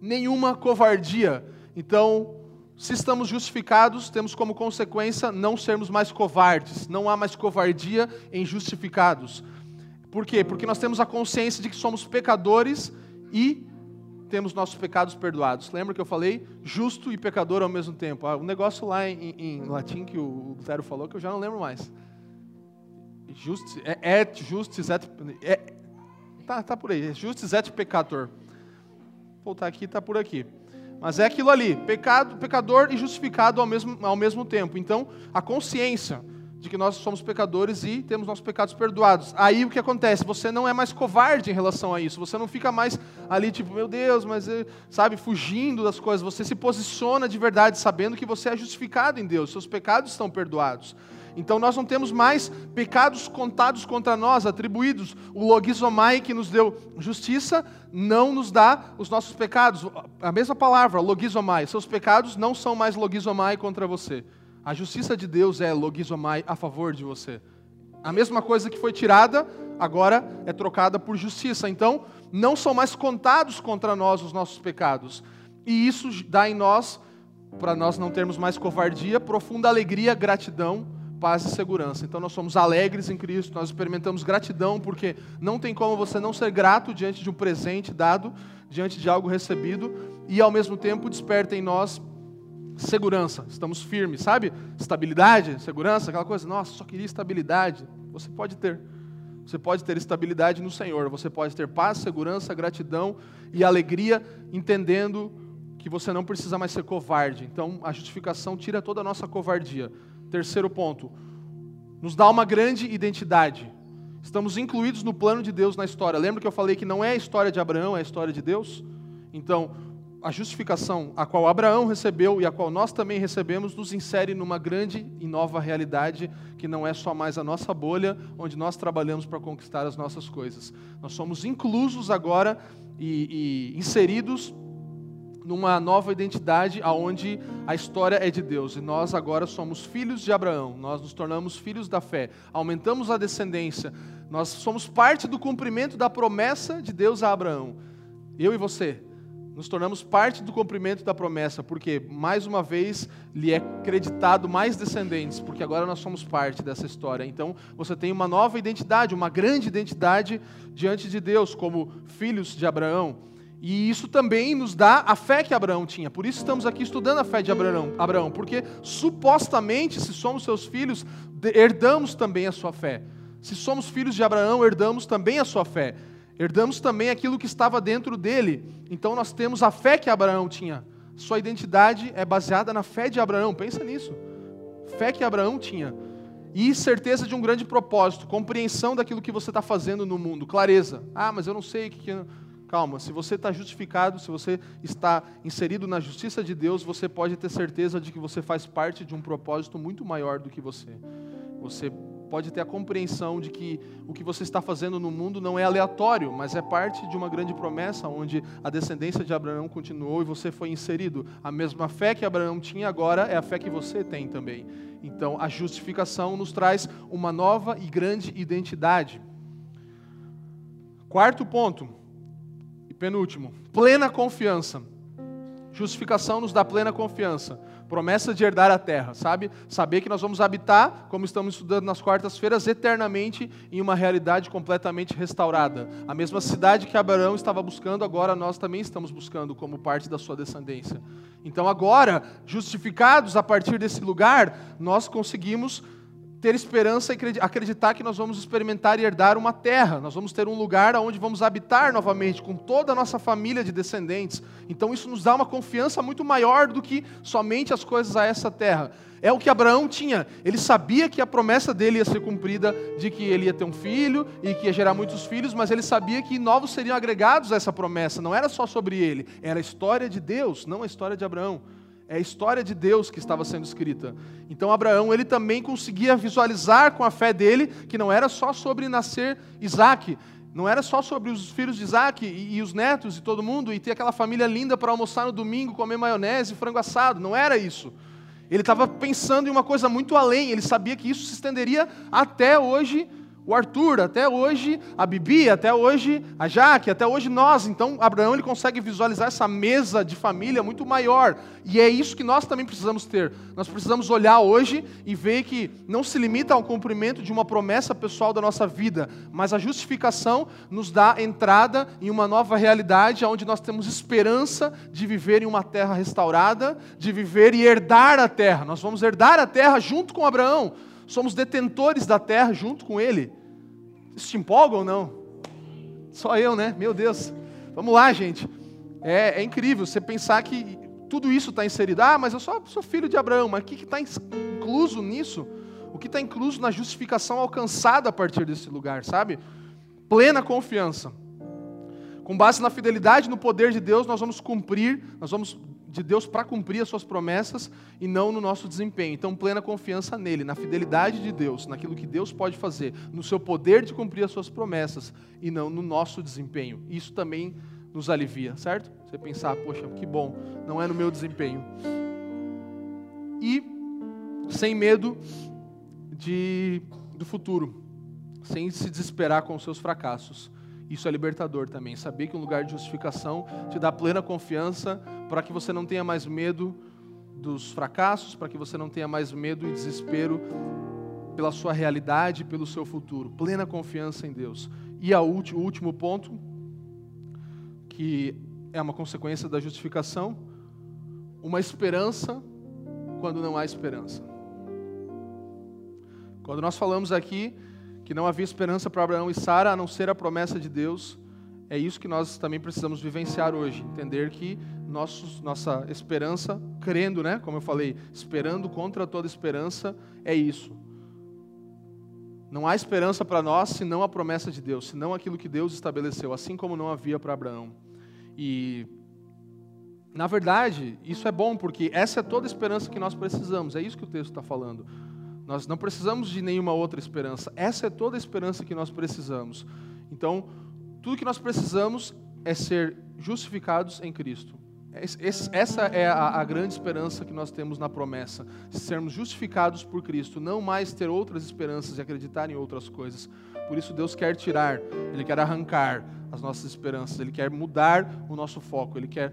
nenhuma covardia. Então, se estamos justificados, temos como consequência não sermos mais covardes. Não há mais covardia em justificados. Por quê? Porque nós temos a consciência de que somos pecadores e temos nossos pecados perdoados. Lembra que eu falei? Justo e pecador ao mesmo tempo. Ah, um negócio lá em, em, latim que o Lutero falou que eu já não lembro mais. Justis, é, et justis et... É, tá, tá por aí. Justis et peccator. Voltar aqui, tá por aqui. Mas é aquilo ali, pecado, pecador e justificado ao mesmo, ao mesmo tempo. Então, a consciência de que nós somos pecadores e temos nossos pecados perdoados. Aí o que acontece? Você não é mais covarde em relação a isso. Você não fica mais ali tipo, meu Deus, mas eh, sabe, fugindo das coisas. Você se posiciona de verdade sabendo que você é justificado em Deus. Seus pecados estão perdoados. Então nós não temos mais pecados contados contra nós, atribuídos. O logizomai que nos deu justiça não nos dá os nossos pecados. A mesma palavra, logizomai. Seus pecados não são mais logizomai contra você. A justiça de Deus é logizomai a favor de você. A mesma coisa que foi tirada, agora é trocada por justiça. Então, não são mais contados contra nós os nossos pecados. E isso dá em nós, para nós não termos mais covardia, profunda alegria, gratidão, paz e segurança. Então, nós somos alegres em Cristo, nós experimentamos gratidão, porque não tem como você não ser grato diante de um presente dado, diante de algo recebido, e ao mesmo tempo desperta em nós segurança, estamos firmes, sabe? Estabilidade, segurança, aquela coisa, nossa, só queria estabilidade. Você pode ter. Você pode ter estabilidade no Senhor, você pode ter paz, segurança, gratidão e alegria, entendendo que você não precisa mais ser covarde. Então, a justificação tira toda a nossa covardia. Terceiro ponto, nos dá uma grande identidade. Estamos incluídos no plano de Deus na história. Lembra que eu falei que não é a história de Abraão, é a história de Deus? Então, a justificação a qual Abraão recebeu e a qual nós também recebemos nos insere numa grande e nova realidade que não é só mais a nossa bolha onde nós trabalhamos para conquistar as nossas coisas. Nós somos inclusos agora e, e inseridos numa nova identidade aonde a história é de Deus e nós agora somos filhos de Abraão. Nós nos tornamos filhos da fé, aumentamos a descendência. Nós somos parte do cumprimento da promessa de Deus a Abraão. Eu e você nos tornamos parte do cumprimento da promessa, porque mais uma vez lhe é creditado mais descendentes, porque agora nós somos parte dessa história. Então você tem uma nova identidade, uma grande identidade diante de Deus, como filhos de Abraão. E isso também nos dá a fé que Abraão tinha. Por isso estamos aqui estudando a fé de Abraão, Abraão porque supostamente, se somos seus filhos, herdamos também a sua fé. Se somos filhos de Abraão, herdamos também a sua fé. Herdamos também aquilo que estava dentro dele. Então nós temos a fé que Abraão tinha. Sua identidade é baseada na fé de Abraão. Pensa nisso. Fé que Abraão tinha. E certeza de um grande propósito, compreensão daquilo que você está fazendo no mundo, clareza. Ah, mas eu não sei o que. Calma, se você está justificado, se você está inserido na justiça de Deus, você pode ter certeza de que você faz parte de um propósito muito maior do que você. Você pode ter a compreensão de que o que você está fazendo no mundo não é aleatório, mas é parte de uma grande promessa onde a descendência de Abraão continuou e você foi inserido. A mesma fé que Abraão tinha agora é a fé que você tem também. Então, a justificação nos traz uma nova e grande identidade. Quarto ponto, penúltimo, plena confiança. Justificação nos dá plena confiança. Promessa de herdar a terra, sabe? Saber que nós vamos habitar, como estamos estudando nas quartas-feiras, eternamente em uma realidade completamente restaurada. A mesma cidade que Abraão estava buscando, agora nós também estamos buscando como parte da sua descendência. Então, agora, justificados a partir desse lugar, nós conseguimos ter esperança e acreditar que nós vamos experimentar e herdar uma terra, nós vamos ter um lugar onde vamos habitar novamente com toda a nossa família de descendentes. Então isso nos dá uma confiança muito maior do que somente as coisas a essa terra. É o que Abraão tinha. Ele sabia que a promessa dele ia ser cumprida de que ele ia ter um filho e que ia gerar muitos filhos, mas ele sabia que novos seriam agregados a essa promessa. Não era só sobre ele, era a história de Deus, não a história de Abraão. É a história de Deus que estava sendo escrita. Então Abraão, ele também conseguia visualizar com a fé dele que não era só sobre nascer Isaac, não era só sobre os filhos de Isaac e, e os netos e todo mundo, e ter aquela família linda para almoçar no domingo, comer maionese e frango assado. Não era isso. Ele estava pensando em uma coisa muito além, ele sabia que isso se estenderia até hoje o Arthur, até hoje a Bibi, até hoje a Jaque, até hoje nós. Então, Abraão ele consegue visualizar essa mesa de família muito maior. E é isso que nós também precisamos ter. Nós precisamos olhar hoje e ver que não se limita ao cumprimento de uma promessa pessoal da nossa vida, mas a justificação nos dá entrada em uma nova realidade onde nós temos esperança de viver em uma terra restaurada, de viver e herdar a terra. Nós vamos herdar a terra junto com Abraão somos detentores da terra junto com Ele. Isso te empolga ou não? Só eu, né? Meu Deus. Vamos lá, gente. É, é incrível você pensar que tudo isso está inserido. Ah, mas eu sou filho de Abraão. Mas o que está incluso nisso? O que está incluso na justificação alcançada a partir desse lugar, sabe? Plena confiança. Com base na fidelidade no poder de Deus, nós vamos cumprir, nós vamos de Deus para cumprir as suas promessas e não no nosso desempenho. Então, plena confiança nele, na fidelidade de Deus, naquilo que Deus pode fazer, no seu poder de cumprir as suas promessas e não no nosso desempenho. Isso também nos alivia, certo? Você pensar, poxa, que bom, não é no meu desempenho. E sem medo de, do futuro, sem se desesperar com os seus fracassos. Isso é libertador também. Saber que um lugar de justificação te dá plena confiança para que você não tenha mais medo dos fracassos, para que você não tenha mais medo e desespero pela sua realidade, pelo seu futuro. Plena confiança em Deus. E a o último ponto, que é uma consequência da justificação, uma esperança quando não há esperança. Quando nós falamos aqui que não havia esperança para Abraão e Sara a não ser a promessa de Deus, é isso que nós também precisamos vivenciar hoje, entender que nossos, nossa esperança, crendo, né, como eu falei, esperando contra toda esperança, é isso. Não há esperança para nós senão a promessa de Deus, senão aquilo que Deus estabeleceu, assim como não havia para Abraão. E na verdade, isso é bom porque essa é toda a esperança que nós precisamos. É isso que o texto está falando. Nós não precisamos de nenhuma outra esperança. Essa é toda a esperança que nós precisamos. Então, tudo que nós precisamos é ser justificados em Cristo. Essa é a, grande esperança que nós temos na promessa, sermos justificados por Cristo, não mais ter outras esperanças e acreditar em outras coisas. Por isso Deus quer tirar, Ele quer arrancar as nossas esperanças, Ele quer mudar o nosso foco, Ele quer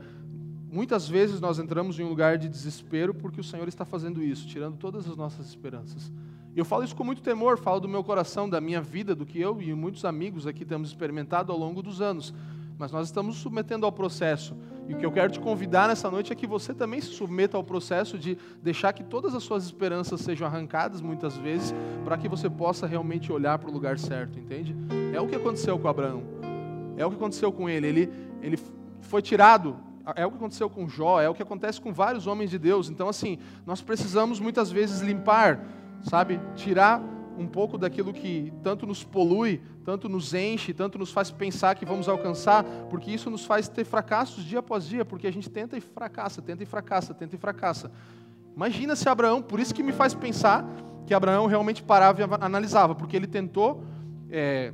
Muitas vezes nós entramos em um lugar de desespero porque o Senhor está fazendo isso, tirando todas as nossas esperanças. Eu falo isso com muito temor, falo do meu coração, da minha vida, do que eu e muitos amigos aqui temos experimentado ao longo dos anos. mas nós estamos submetendo ao processo. E o que eu quero te convidar nessa noite é que você também se submeta ao processo de deixar que todas as suas esperanças sejam arrancadas muitas vezes, para que você possa realmente olhar para o lugar certo, entende? É o que aconteceu com Abraão. É o que aconteceu com ele. Ele, ele foi tirado. É o que aconteceu com Jó, é o que acontece com vários homens de Deus. Então, assim, nós precisamos muitas vezes limpar, sabe? Tirar um pouco daquilo que tanto nos polui, tanto nos enche, tanto nos faz pensar que vamos alcançar, porque isso nos faz ter fracassos dia após dia, porque a gente tenta e fracassa, tenta e fracassa, tenta e fracassa. Imagina se Abraão, por isso que me faz pensar que Abraão realmente parava e analisava, porque ele tentou, é,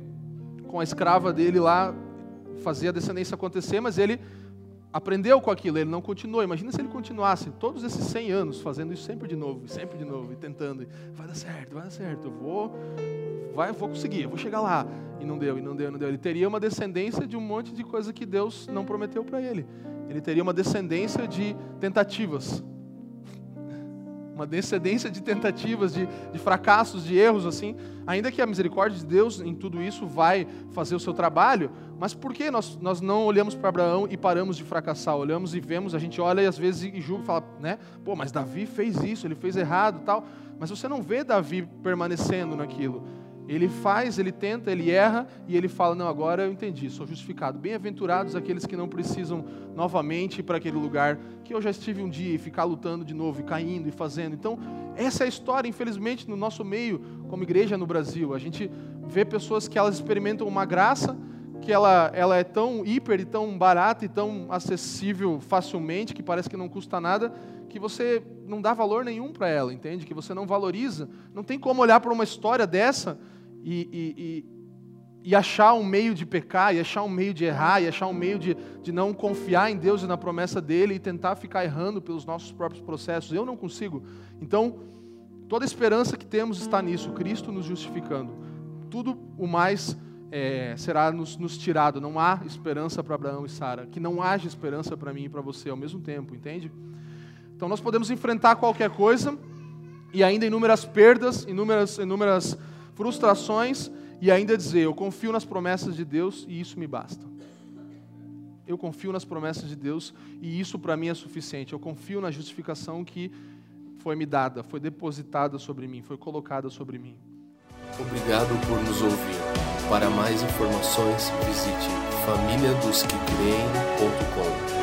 com a escrava dele lá, fazer a descendência acontecer, mas ele aprendeu com aquilo, ele não continuou. Imagina se ele continuasse todos esses 100 anos fazendo isso sempre de novo, sempre de novo, e tentando. Vai dar certo, vai dar certo, eu vou, vai, vou conseguir, eu vou chegar lá. E não deu, e não deu, e não deu. Ele teria uma descendência de um monte de coisa que Deus não prometeu para ele. Ele teria uma descendência de tentativas uma descendência de tentativas, de, de, fracassos, de erros, assim. Ainda que a misericórdia de Deus em tudo isso vai fazer o seu trabalho, mas por que nós, nós não olhamos para Abraão e paramos de fracassar? Olhamos e vemos, a gente olha e às vezes e julga e fala, né? Pô, mas Davi fez isso, ele fez errado tal. Mas você não vê Davi permanecendo naquilo. Ele faz, ele tenta, ele erra e ele fala: Não, agora eu entendi, sou justificado. Bem-aventurados aqueles que não precisam novamente ir para aquele lugar que eu já estive um dia e ficar lutando de novo, e caindo e fazendo. Então, essa é a história, infelizmente, no nosso meio, como igreja no Brasil. A gente vê pessoas que elas experimentam uma graça, que ela, ela é tão hiper e tão barata e tão acessível facilmente, que parece que não custa nada, que você não dá valor nenhum para ela, entende? Que você não valoriza. Não tem como olhar para uma história dessa e, e, e, achar um meio de pecar, e achar um meio de errar, e achar um meio de, de não confiar em Deus e na promessa dele e tentar ficar errando pelos nossos próprios processos. Eu não consigo. Então, toda esperança que temos está nisso, Cristo nos justificando. Tudo o mais é, será nos, nos, tirado. Não há esperança para Abraão e Sara. Que não haja esperança para mim e para você ao mesmo tempo, entende? Então nós podemos enfrentar qualquer coisa e ainda inúmeras perdas, inúmeras, inúmeras frustrações e ainda dizer: Eu confio nas promessas de Deus e isso me basta. Eu confio nas promessas de Deus e isso para mim é suficiente. Eu confio na justificação que foi me dada, foi depositada sobre mim, foi colocada sobre mim. Obrigado por nos ouvir. Para mais informações, visite famíliadosquecreem.com